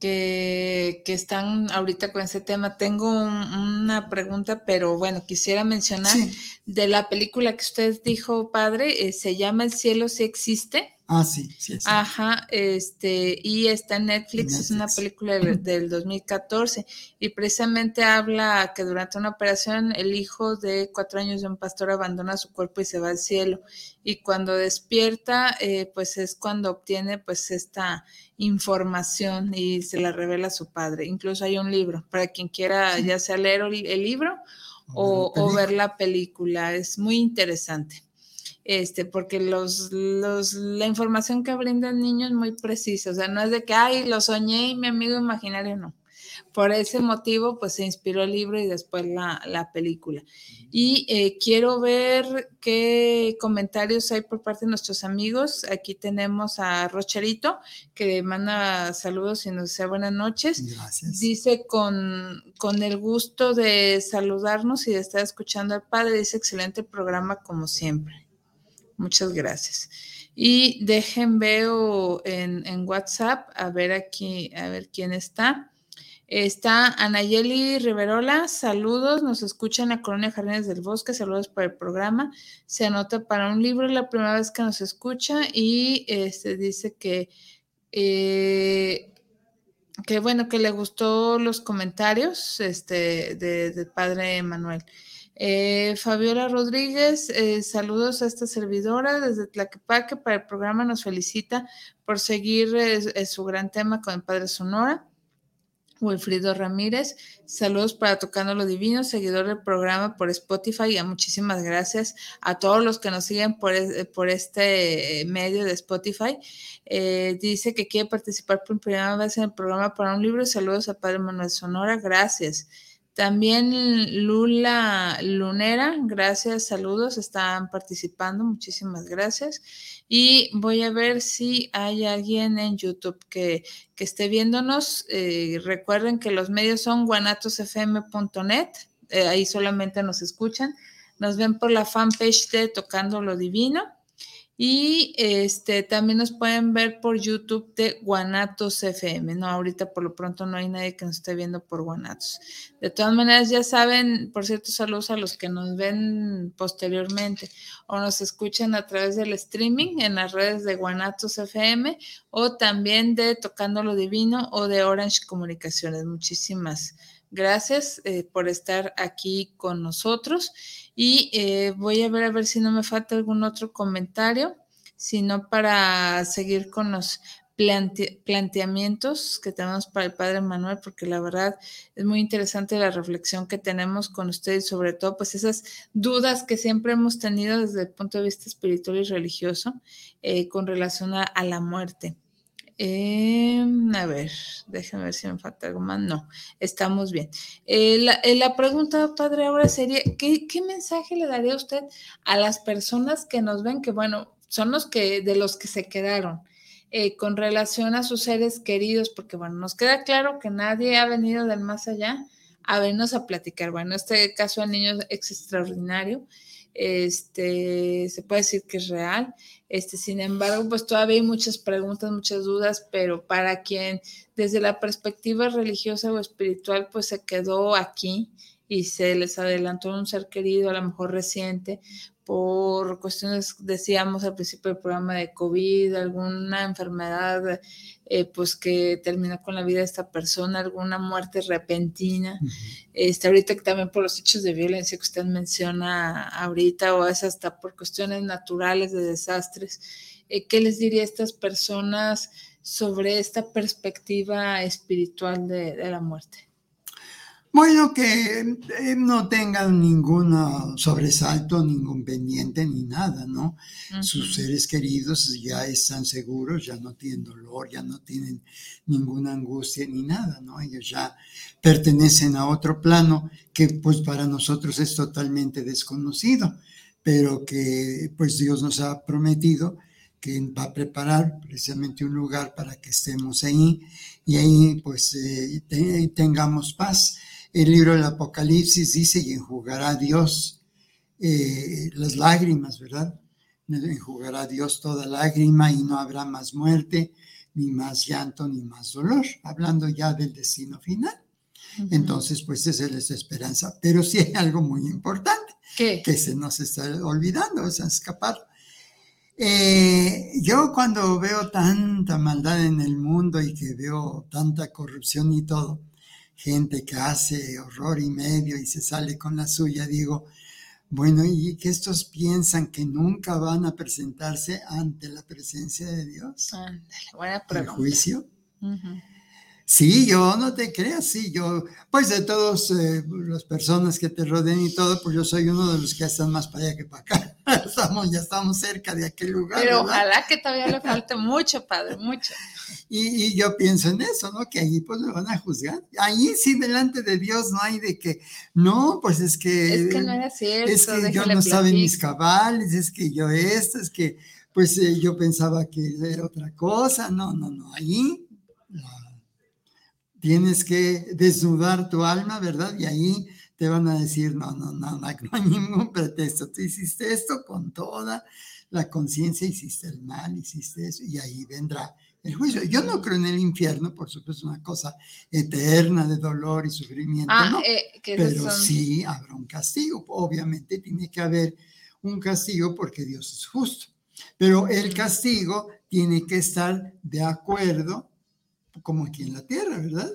que, están ahorita con ese tema. Tengo una pregunta, pero bueno, quisiera mencionar de la película que usted dijo, padre, eh, se llama El cielo si existe. Ah, sí, sí, Ajá, este, y está en Netflix, es una película del, 2014, y precisamente habla que durante una operación el hijo de cuatro años de un pastor abandona su cuerpo y se va al cielo, y cuando despierta, eh, pues es cuando obtiene pues esta información y se la revela a su padre. Incluso hay un libro, para quien quiera ya sea leer el libro o ver la película, es muy interesante este, porque los, los, la información que brinda el niño es muy precisa, o sea, no es de que, ay, lo soñé y mi amigo imaginario, no. Por ese motivo, pues se inspiró el libro y después la, la película. Y eh, quiero ver qué comentarios hay por parte de nuestros amigos. Aquí tenemos a Rocherito, que manda saludos y nos desea buenas noches. Gracias. Dice con, con el gusto de saludarnos y de estar escuchando al padre, dice excelente programa como siempre. Muchas gracias. Y dejen veo en, WhatsApp a ver aquí, a ver quién está. Está Anayeli Riverola, saludos, nos escucha en la colonia Jardines del Bosque, saludos para el programa. Se anota para un libro, la primera vez que nos escucha y este, dice que, eh, que bueno, que le gustó los comentarios este, del padre Manuel. Eh, Fabiola Rodríguez, eh, saludos a esta servidora desde Tlaquepaque para el programa. Nos felicita por seguir eh, su gran tema con el Padre Sonora. Wilfrido Ramírez, saludos para Tocando lo Divino, seguidor del programa por Spotify. Y muchísimas gracias a todos los que nos siguen por, por este medio de Spotify. dice que quiere participar por primera vez en el programa para un libro. Saludos a Padre Manuel Sonora, gracias. También Lula Lunera, gracias, saludos, están participando, muchísimas gracias. Y voy a ver si hay alguien en YouTube que, esté viéndonos. Eh, recuerden que los medios son guanatosfm.net, eh, ahí solamente nos escuchan. Nos ven por la fanpage de Tocando lo Divino. Y este también nos pueden ver por YouTube de Guanatos FM. No, ahorita por lo pronto no hay nadie que nos esté viendo por Guanatos. De todas maneras, ya saben, por cierto, saludos a los que nos ven posteriormente o nos escuchan a través del streaming en las redes de Guanatos FM o también de Tocando lo Divino o de Orange Comunicaciones. Muchísimas gracias eh, por estar aquí con nosotros. Y eh, voy a ver a ver si no me falta algún otro comentario, sino para seguir con los planteamientos que tenemos para el Padre Manuel, porque la verdad es muy interesante la reflexión que tenemos con ustedes, sobre todo pues esas dudas que siempre hemos tenido desde el punto de vista espiritual y religioso eh, con relación a la muerte. Em, a ver, déjenme ver si me falta algo más. No, estamos bien. Eh, eh, la, pregunta, padre, ahora sería, ¿qué, mensaje le daría usted a las personas que nos ven, que bueno, son los que, de los que se quedaron, eh, con relación a sus seres queridos? Porque bueno, nos queda claro que nadie ha venido del más allá a vernos a platicar. Bueno, este caso de niños es extraordinario este, se puede decir que es real. Este, sin embargo, pues todavía hay muchas preguntas, muchas dudas, pero para quien desde la perspectiva religiosa o espiritual, pues se quedó aquí y se les adelantó un ser querido, a lo mejor reciente, por cuestiones, decíamos al principio del programa de COVID, alguna enfermedad eh, pues que terminó con la vida de esta persona, alguna muerte repentina, este, ahorita también por los hechos de violencia que usted menciona ahorita, o es hasta por cuestiones naturales de desastres. Eh, ¿Qué les diría a estas personas sobre esta perspectiva espiritual de la muerte? Bueno, que eh, no tengan ningún sobresalto, ningún pendiente ni nada, ¿no? Sus seres queridos ya están seguros, ya no tienen dolor, ya no tienen ninguna angustia ni nada, ¿no? Ellos ya pertenecen a otro plano que pues para nosotros es totalmente desconocido, pero que pues Dios nos ha prometido que va a preparar precisamente un lugar para que estemos ahí y ahí pues eh, tengamos paz el libro del Apocalipsis dice, y enjugará Dios eh, las lágrimas, ¿verdad? Enjugará Dios toda lágrima y no habrá más muerte, ni más llanto, ni más dolor, hablando ya del destino final. Entonces, pues esa es la esperanza. Pero sí hay algo muy importante que se nos está olvidando, es escapar. Eh, yo cuando veo tanta maldad en el mundo y que veo tanta corrupción y todo, gente que hace horror y medio y se sale con la suya, digo, bueno, y que estos piensan que nunca van a presentarse ante la presencia de Dios. buena ¿El juicio? Sí, yo no te creas, sí, yo, pues de todas eh, las personas que te rodeen y todo, pues yo soy uno de los que están más para allá que para acá. estamos, ya estamos cerca de aquel lugar. Pero ojalá que todavía le falte mucho, padre, mucho. Y, yo pienso en eso, ¿no? Que allí pues me van a juzgar. Allí sí, delante de Dios no hay de que, no, pues es que... Es que no era cierto. Es que yo no saben mis cabales, es que yo esto, es que pues eh, yo pensaba que era otra cosa. No, no, no, allí tienes que desnudar tu alma, ¿verdad? Y ahí te van a decir, no, no, no, no, no hay ningún pretexto. Tú hiciste esto con toda la conciencia, hiciste el mal, hiciste eso, y ahí vendrá el juicio. Yo no creo en el infierno, por supuesto, una cosa eterna de dolor y sufrimiento, ah, eh, pero sí habrá un castigo. Obviamente tiene que haber un castigo porque Dios es justo, pero el castigo tiene que estar de acuerdo, como aquí en la tierra, ¿verdad?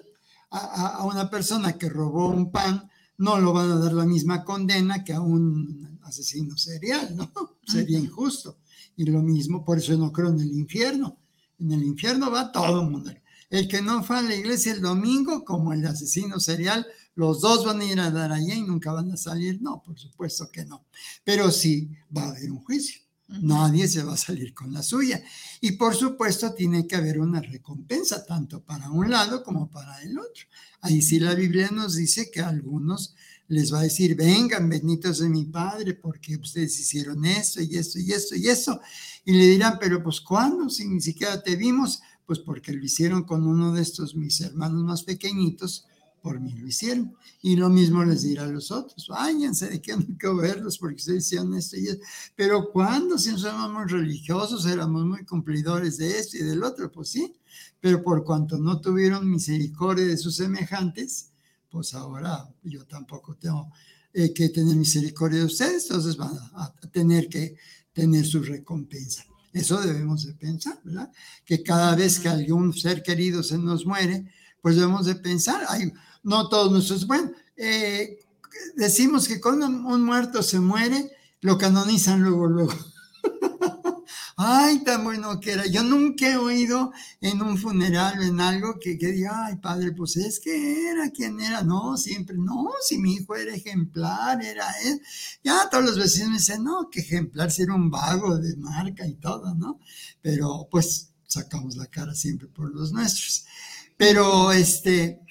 A, a una persona que robó un pan, no lo van a dar la misma condena que a un asesino serial, ¿no? Sería injusto. Y lo mismo, por eso no creo en el infierno en el infierno va todo el mundo. El que no fue a la iglesia el domingo, como el asesino serial, los dos van a ir a dar allá y nunca van a salir. No, por supuesto que no. Pero sí va a haber un juicio. Nadie se va a salir con la suya. Y por supuesto tiene que haber una recompensa, tanto para un lado como para el otro. Ahí sí la Biblia nos dice que algunos les va a decir, vengan, benditos de mi Padre, porque ustedes hicieron esto y esto y esto y esto. Y le dirán, pero pues ¿cuándo? Si ni siquiera te vimos, pues porque lo hicieron con uno de estos mis hermanos más pequeñitos, por mí lo hicieron. Y lo mismo les dirá a los otros, váyanse de que verlos porque ustedes hicieron esto y esto. Pero ¿cuándo? Si somos muy religiosos, éramos muy cumplidores de esto y del otro, pues sí. Pero por cuanto no tuvieron misericordia de sus semejantes, pues ahora yo tampoco tengo eh, que tener misericordia de ustedes, entonces van a, tener que tener su recompensa. Eso debemos de pensar, ¿verdad? Que cada vez que algún ser querido se nos muere, pues debemos de pensar, hay, no todos nuestros, bueno, eh, decimos que cuando un muerto se muere, lo canonizan luego, luego ay, tan bueno que era. Yo nunca he oído en un funeral, en algo que, que diga, ay, padre, pues es que era quien era. No, siempre, no, si mi hijo era ejemplar, era él. Ya todos los vecinos me dicen, no, que ejemplar si era un vago de marca y todo, ¿no? Pero pues sacamos la cara siempre por los nuestros. Pero este,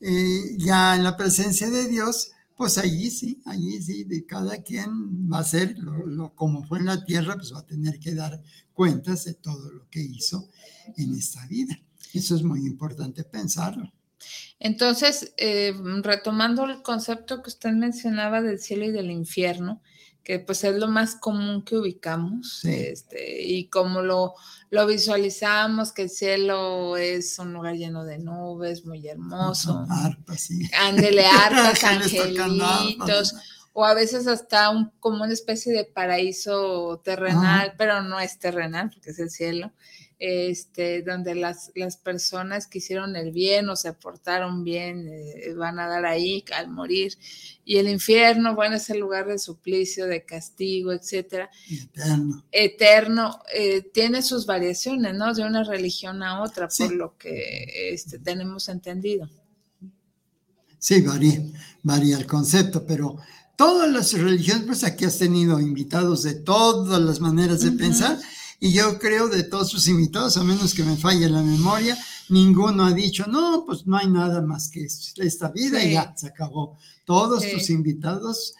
eh, ya en la presencia de Dios, pues allí sí, allí sí, de cada quien va a ser, lo, como fue en la tierra, pues va a tener que dar cuentas de todo lo que hizo en esta vida. Eso es muy importante pensarlo. Entonces, eh, retomando el concepto que usted mencionaba del cielo y del infierno, que pues es lo más común que ubicamos, este, y como lo, lo visualizamos, que el cielo es un lugar lleno de nubes, muy hermoso. Arpas, sí. Ándele, arpas, angelitos. o a veces hasta un, como una especie de paraíso terrenal, pero no es terrenal porque es el cielo, este, donde las, las personas que hicieron el bien o se portaron bien eh, van a dar ahí al morir. Y el infierno, bueno, es el lugar de suplicio, de castigo, etcétera. Eterno. Eterno, eh, tiene sus variaciones, ¿no? De una religión a otra, por lo que este, tenemos entendido. Sí, varía, varía el concepto, pero todas las religiones, pues aquí has tenido invitados de todas las maneras de pensar y yo creo de todos sus invitados, a menos que me falle la memoria, ninguno ha dicho, no, pues no hay nada más que esta vida y ya se acabó. Todos tus invitados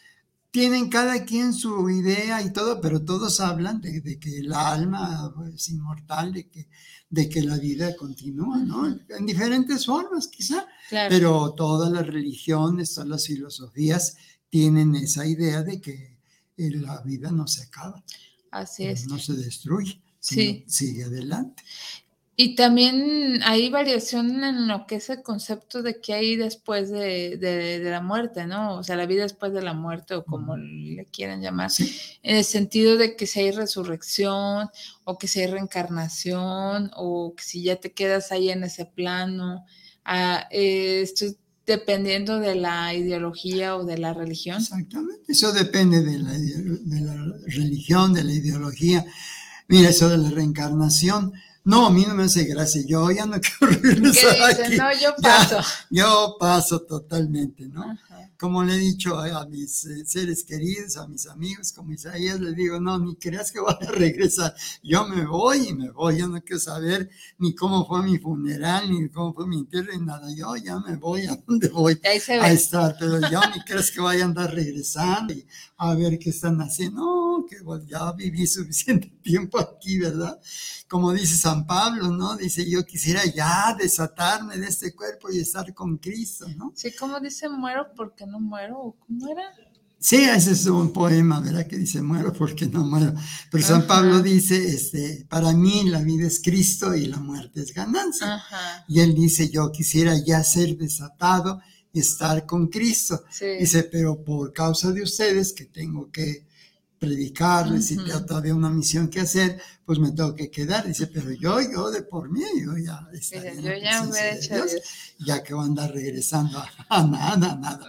tienen cada quien su idea y todo, pero todos hablan de, que el alma es inmortal, de que, de que la vida continúa, ¿no? En diferentes formas, quizá, pero todas las religiones, todas las filosofías tienen esa idea de que la vida no se acaba. Así es. No se destruye, sí. sigue adelante. Y también hay variación en lo que es el concepto de que hay después de, la muerte, ¿no? O sea, la vida después de la muerte o como le quieran llamar, en el sentido de que si hay resurrección o que si hay reencarnación o que si ya te quedas ahí en ese plano. Ah, eh, esto dependiendo de la ideología o de la religión. Exactamente, eso depende de la, de la religión, de la ideología. Mira, eso de la reencarnación, no, a mí no me hace gracia. Yo ya no quiero regresar ¿Qué No, yo paso. yo paso totalmente, ¿no? Como le he dicho a, mis eh, seres queridos, a mis amigos, como Isaías, les digo, no, ni creas que voy a regresar. Yo me voy y me voy. Yo no quiero saber ni cómo fue mi funeral, ni cómo fue mi entierro, ni nada. Yo ya me voy a dónde voy a estar. Pero yo ni creas que vaya a andar regresando y a ver qué están haciendo. Que ya viví suficiente tiempo aquí, ¿verdad? Como dice San Pablo, ¿no? Dice, yo quisiera ya desatarme de este cuerpo y estar con Cristo, ¿no? Sí, como dice, muero porque no muero, ¿cómo era? Sí, ese es un poema, ¿verdad? Que dice, muero porque no muero. Pero San Pablo dice, este, para mí la vida es Cristo y la muerte es ganancia. Y él dice, yo quisiera ya ser desatado estar con Cristo. Dice, pero por causa de ustedes que tengo que predicarles y tengo todavía una misión que hacer, pues me tengo que quedar. Dice, pero yo, yo de por mí, yo ya yo ya me he hecho ya que voy a andar regresando a, nada, nada.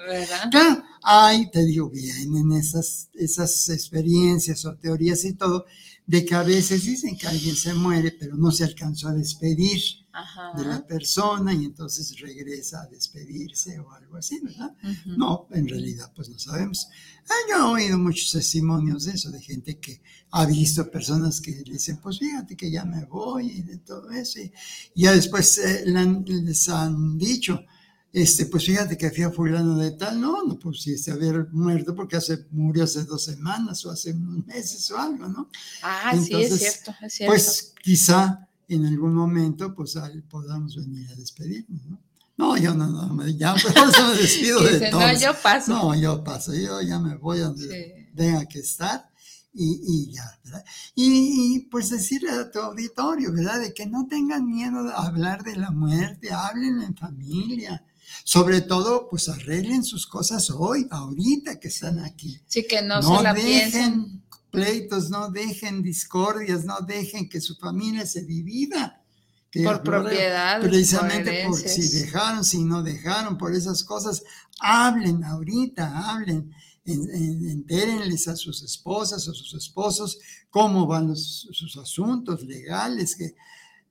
Claro, ay, te digo, vienen esas, esas experiencias o teorías y todo, de que a veces dicen que alguien se muere, pero no se alcanzó a despedir de la persona y entonces regresa a despedirse o algo así, ¿verdad? No, en realidad pues no sabemos. Ah, yo he oído muchos testimonios de eso, de gente que ha visto personas que le dicen, pues fíjate que ya me voy y de todo eso. Y ya después eh, les han dicho, este, pues fíjate que fui a fulano de tal, no, no pusiste haber muerto porque hace, murió hace dos semanas o hace unos meses o algo, ¿no? Ah, sí, es cierto, es cierto. Pues quizá en algún momento pues podamos venir a despedirnos, ¿no? No, yo no, no, ya por eso me despido de todos. No, yo paso. No, yo paso, yo ya me voy a donde tenga que estar y, y ya, ¿verdad? Y, y, pues decirle a tu auditorio, ¿verdad? De que no tengan miedo de hablar de la muerte, hablen en familia, sobre todo, pues arreglen sus cosas hoy, ahorita que están aquí. Sí, que no, se la dejen pleitos, no dejen discordias, no dejen que su familia se divida. por propiedad. Precisamente por si dejaron, si no dejaron, por esas cosas. Hablen ahorita, hablen. Entérenles a sus esposas o sus esposos cómo van sus asuntos legales, que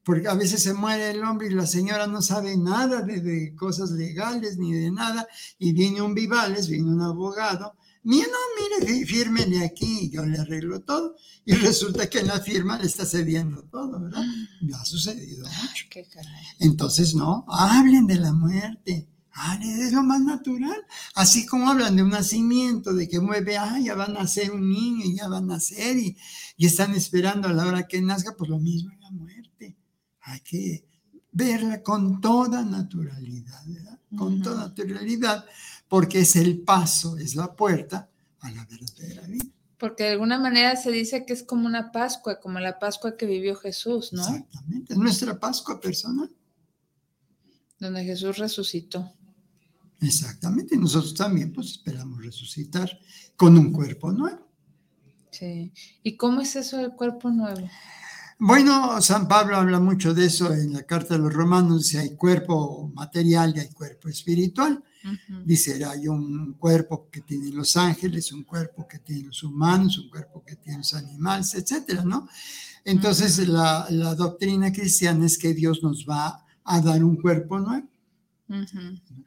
porque a veces se muere el hombre y la señora no sabe nada de, cosas legales ni de nada, y viene un Vivales, viene un abogado, mira, no, mire, fírmele aquí, yo le arreglo todo, y resulta que en la firma le está cediendo todo, ¿verdad? Me ha sucedido mucho. Entonces, no, hablen de la muerte, es lo más natural. Así como hablan de un nacimiento, de que mueve, ah, ya van a nacer un niño, ya van a nacer, y, y están esperando a la hora que nazca, pues lo mismo en la muerte hay que verla con toda naturalidad, ¿verdad? Con toda naturalidad, porque es el paso, es la puerta a la verdadera vida. Porque de alguna manera se dice que es como una Pascua, como la Pascua que vivió Jesús, ¿no? Exactamente, es nuestra Pascua personal. Donde Jesús resucitó. Exactamente, y nosotros también pues esperamos resucitar con un cuerpo nuevo. Sí. ¿Y cómo es eso del cuerpo nuevo? Bueno, San Pablo habla mucho de eso en la carta de los romanos, si hay cuerpo material y hay cuerpo espiritual. Dice, hay un cuerpo que tienen los ángeles, un cuerpo que tienen los humanos, un cuerpo que tienen los animales, etcétera, ¿no? Entonces, la, la, doctrina cristiana es que Dios nos va a dar un cuerpo nuevo.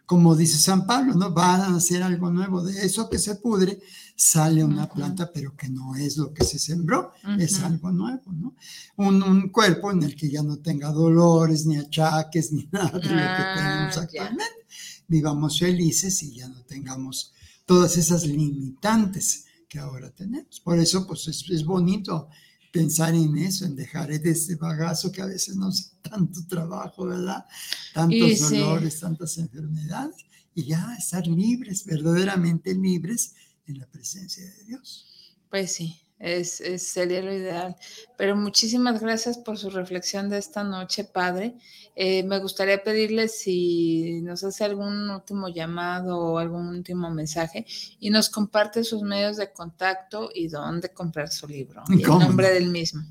Como dice San Pablo, ¿no? Va a hacer algo nuevo. De eso que se pudre, sale una planta, pero que no es lo que se sembró, es algo nuevo, ¿no? Un, un, cuerpo en el que ya no tenga dolores, ni achaques, ni nada de lo que ah, tenemos actualmente vivamos felices y ya no tengamos todas esas limitantes que ahora tenemos. Por eso, pues es, bonito pensar en eso, en dejar ese bagazo que a veces nos da tanto trabajo, ¿verdad? Tantos dolores, tantas enfermedades, y ya estar libres, verdaderamente libres en la presencia de Dios. Pues sí, es, sería lo ideal. Pero muchísimas gracias por su reflexión de esta noche, Padre. Eh, me gustaría pedirle si nos hace algún último llamado o algún último mensaje y nos comparte sus medios de contacto y dónde comprar su libro y el nombre del mismo.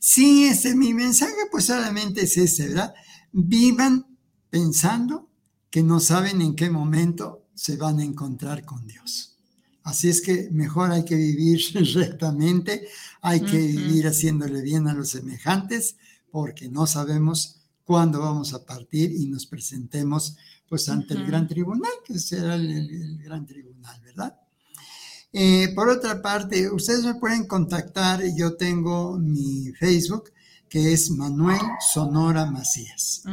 Sí, este, mi mensaje pues solamente es ese, ¿verdad? Vivan pensando que no saben en qué momento se van a encontrar con Dios. Así es que mejor hay que vivir rectamente, hay que vivir haciéndole bien a los semejantes, porque no sabemos cuándo vamos a partir y nos presentemos pues ante el gran tribunal, que será el, gran tribunal, ¿verdad? Eh, por otra parte, ustedes me pueden contactar, yo tengo mi Facebook, que es Manuel Sonora Macías.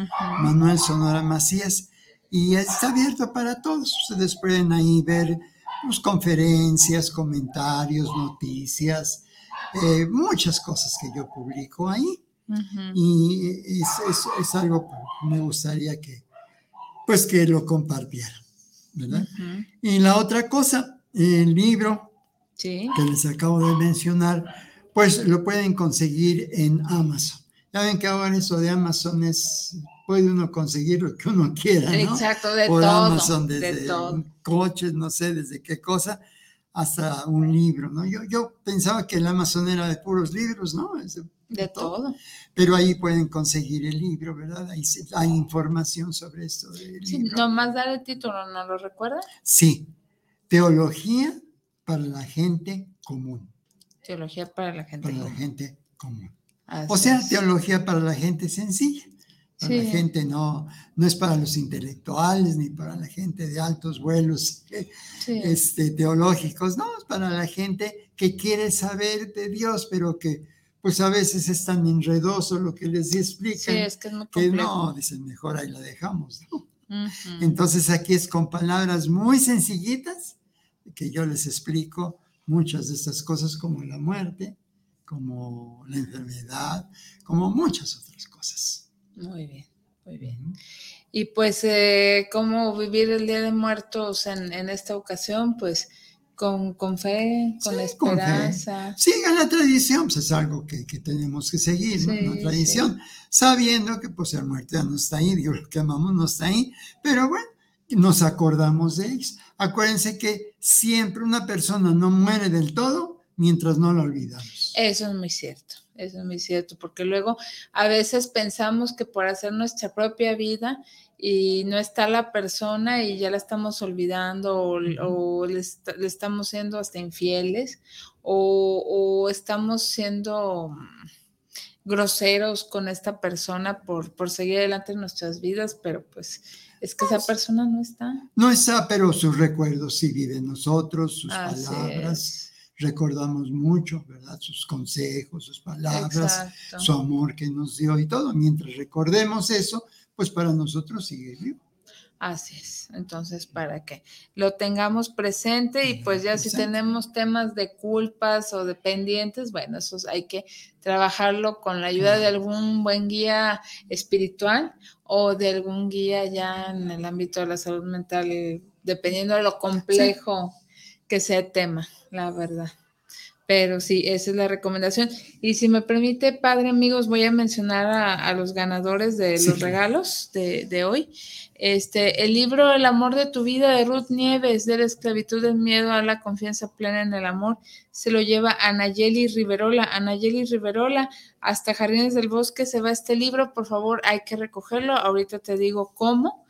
Manuel Sonora Macías, y está abierto para todos. Ustedes pueden ahí ver pues, conferencias, comentarios, noticias, eh, muchas cosas que yo publico ahí. Y es, algo que me gustaría que, pues, que lo compartieran, ¿verdad? Y la otra cosa, el libro que les acabo de mencionar, pues lo pueden conseguir en Amazon. Ya ven que ahora eso de Amazon es, puede uno conseguir lo que uno quiera, ¿no? Exacto, de Por Amazon, desde coches, no sé, desde qué cosa, hasta un libro, ¿no? Yo, yo pensaba que el Amazon era de puros libros, ¿no? de, todo. Pero ahí pueden conseguir el libro, ¿verdad? Ahí hay información sobre esto del sí, Nomás dar el título, ¿no lo recuerda? Sí, Teología para la gente común. Teología para la gente para la gente común o sea, teología para la gente sencilla. Para la gente no, no es para los intelectuales ni para la gente de altos vuelos este, teológicos, no, es para la gente que quiere saber de Dios, pero que pues a veces es tan enredoso lo que les explican es que, es no, dicen, mejor ahí la dejamos. Entonces aquí es con palabras muy sencillitas que yo les explico muchas de estas cosas como la muerte, como la enfermedad, como muchas otras cosas. Muy bien, muy bien. Y pues, eh, ¿cómo vivir el Día de Muertos en, esta ocasión? Pues con, con fe, con esperanza. Sigan la tradición, pues es algo que, tenemos que seguir, ¿no? La tradición, sabiendo que pues el muerto ya no está ahí, Dios lo que amamos no está ahí, pero bueno, nos acordamos de ellos. Acuérdense que siempre una persona no muere del todo mientras no lo olvidamos. Eso es muy cierto, eso es muy cierto, porque luego a veces pensamos que por hacer nuestra propia vida y no está la persona y ya la estamos olvidando o, le, estamos siendo hasta infieles o, estamos siendo groseros con esta persona por, por seguir adelante en nuestras vidas, pero pues es que esa pues persona no está. No está, pero sus recuerdos sí viven nosotros, sus palabras recordamos mucho, ¿verdad? Sus consejos, sus palabras, su amor que nos dio y todo. Mientras recordemos eso, pues para nosotros sigue vivo. Así es. Entonces, para que lo tengamos presente y pues ya si tenemos temas de culpas o de pendientes, bueno, eso hay que trabajarlo con la ayuda de algún buen guía espiritual o de algún guía ya en el ámbito de la salud mental, dependiendo de lo complejo que sea tema la verdad. Pero sí, esa es la recomendación. Y si me permite, padre, amigos, voy a mencionar a, los ganadores de los regalos de, de, hoy. Este, el libro El amor de tu vida de Ruth Nieves, de la esclavitud del miedo a la confianza plena en el amor, se lo lleva Anayeli Riverola. Anayeli Riverola, hasta Jardines del Bosque se va este libro, por favor, hay que recogerlo. Ahorita te digo cómo.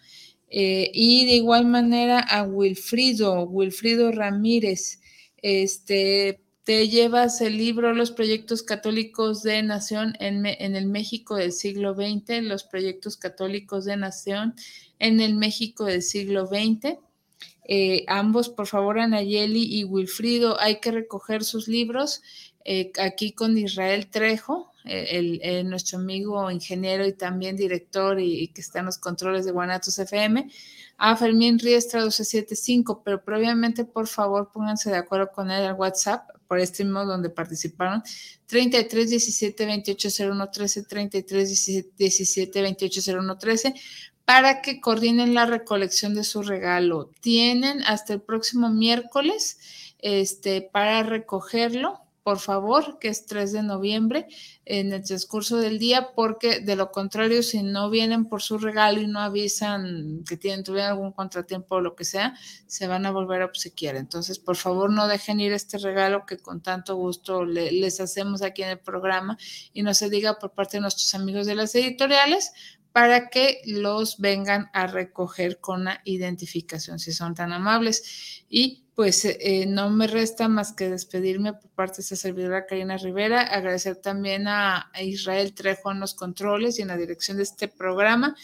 Eh, y de igual manera a Wilfrido, Wilfrido Ramírez, este, te llevas el libro Los proyectos católicos de nación en, el México del siglo XX, los proyectos católicos de nación en el México del siglo XX. Eh, ambos, por favor, Anayeli y Wilfrido, hay que recoger sus libros eh, aquí con Israel Trejo, el, nuestro amigo ingeniero y también director y, que está en los controles de Guanatos FM, a Fermín Riestra 1275, pero previamente por favor pónganse de acuerdo con él al WhatsApp por este mismo donde participaron 33 17 28 01 13 33 17 28 01 13 para que coordinen la recolección de su regalo. Tienen hasta el próximo miércoles este, para recogerlo por favor, que es 3 de noviembre, en el transcurso del día, porque de lo contrario, si no vienen por su regalo y no avisan que tienen tuvieron algún contratiempo o lo que sea, se van a volver a obsequiar. Entonces, por favor, no dejen ir este regalo que con tanto gusto les hacemos aquí en el programa y no se diga por parte de nuestros amigos de las editoriales, para que los vengan a recoger con la identificación, si son tan amables. Y pues eh, no me resta más que despedirme por parte de esta servidora Karina Rivera, agradecer también a, Israel Trejo en los controles y en la dirección de este programa.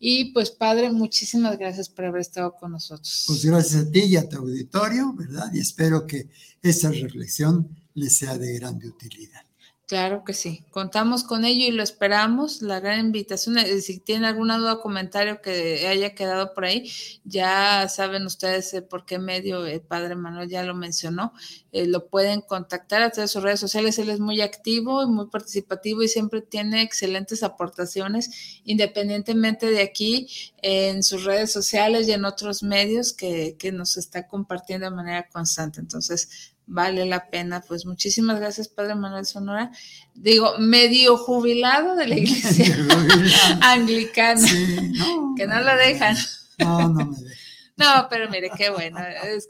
Y pues padre, muchísimas gracias por haber estado con nosotros. Pues gracias a ti y a tu auditorio, ¿verdad? Y espero que esta reflexión les sea de grande utilidad. Claro que sí, contamos con ello y lo esperamos. La gran invitación, eh, si tienen alguna duda o comentario que haya quedado por ahí, ya saben ustedes eh, por qué medio el padre Manuel ya lo mencionó, eh, lo pueden contactar a través de sus redes sociales. Él es muy activo y muy participativo y siempre tiene excelentes aportaciones, independientemente de aquí, en sus redes sociales y en otros medios que, que nos está compartiendo de manera constante. Entonces, vale la pena. Pues muchísimas gracias, Padre Manuel Sonora. Digo, medio jubilado de la iglesia anglicana, que no lo dejan. No, no me dejan. No, pero mire, qué bueno. Es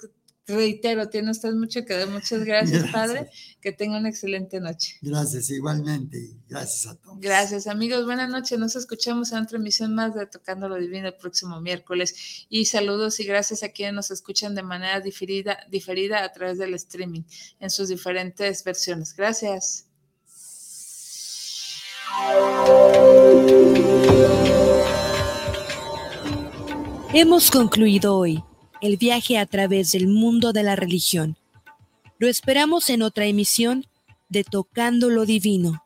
reitero, tiene usted mucho que dar. Muchas gracias, Padre. Que tenga una excelente noche. Gracias, igualmente. Gracias a todos. Gracias, amigos. Buenas noches. Nos escuchamos en otra emisión más de Tocando lo Divino el próximo miércoles. Y saludos y gracias a quienes nos escuchan de manera diferida, diferida a través del streaming en sus diferentes versiones. Gracias. Hemos concluido hoy el viaje a través del mundo de la religión. Lo esperamos en otra emisión de Tocando lo Divino.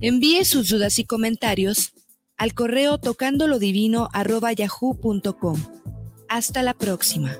Envíe sus dudas y comentarios al correo tocandolodivino.yahoo.com. Hasta la próxima.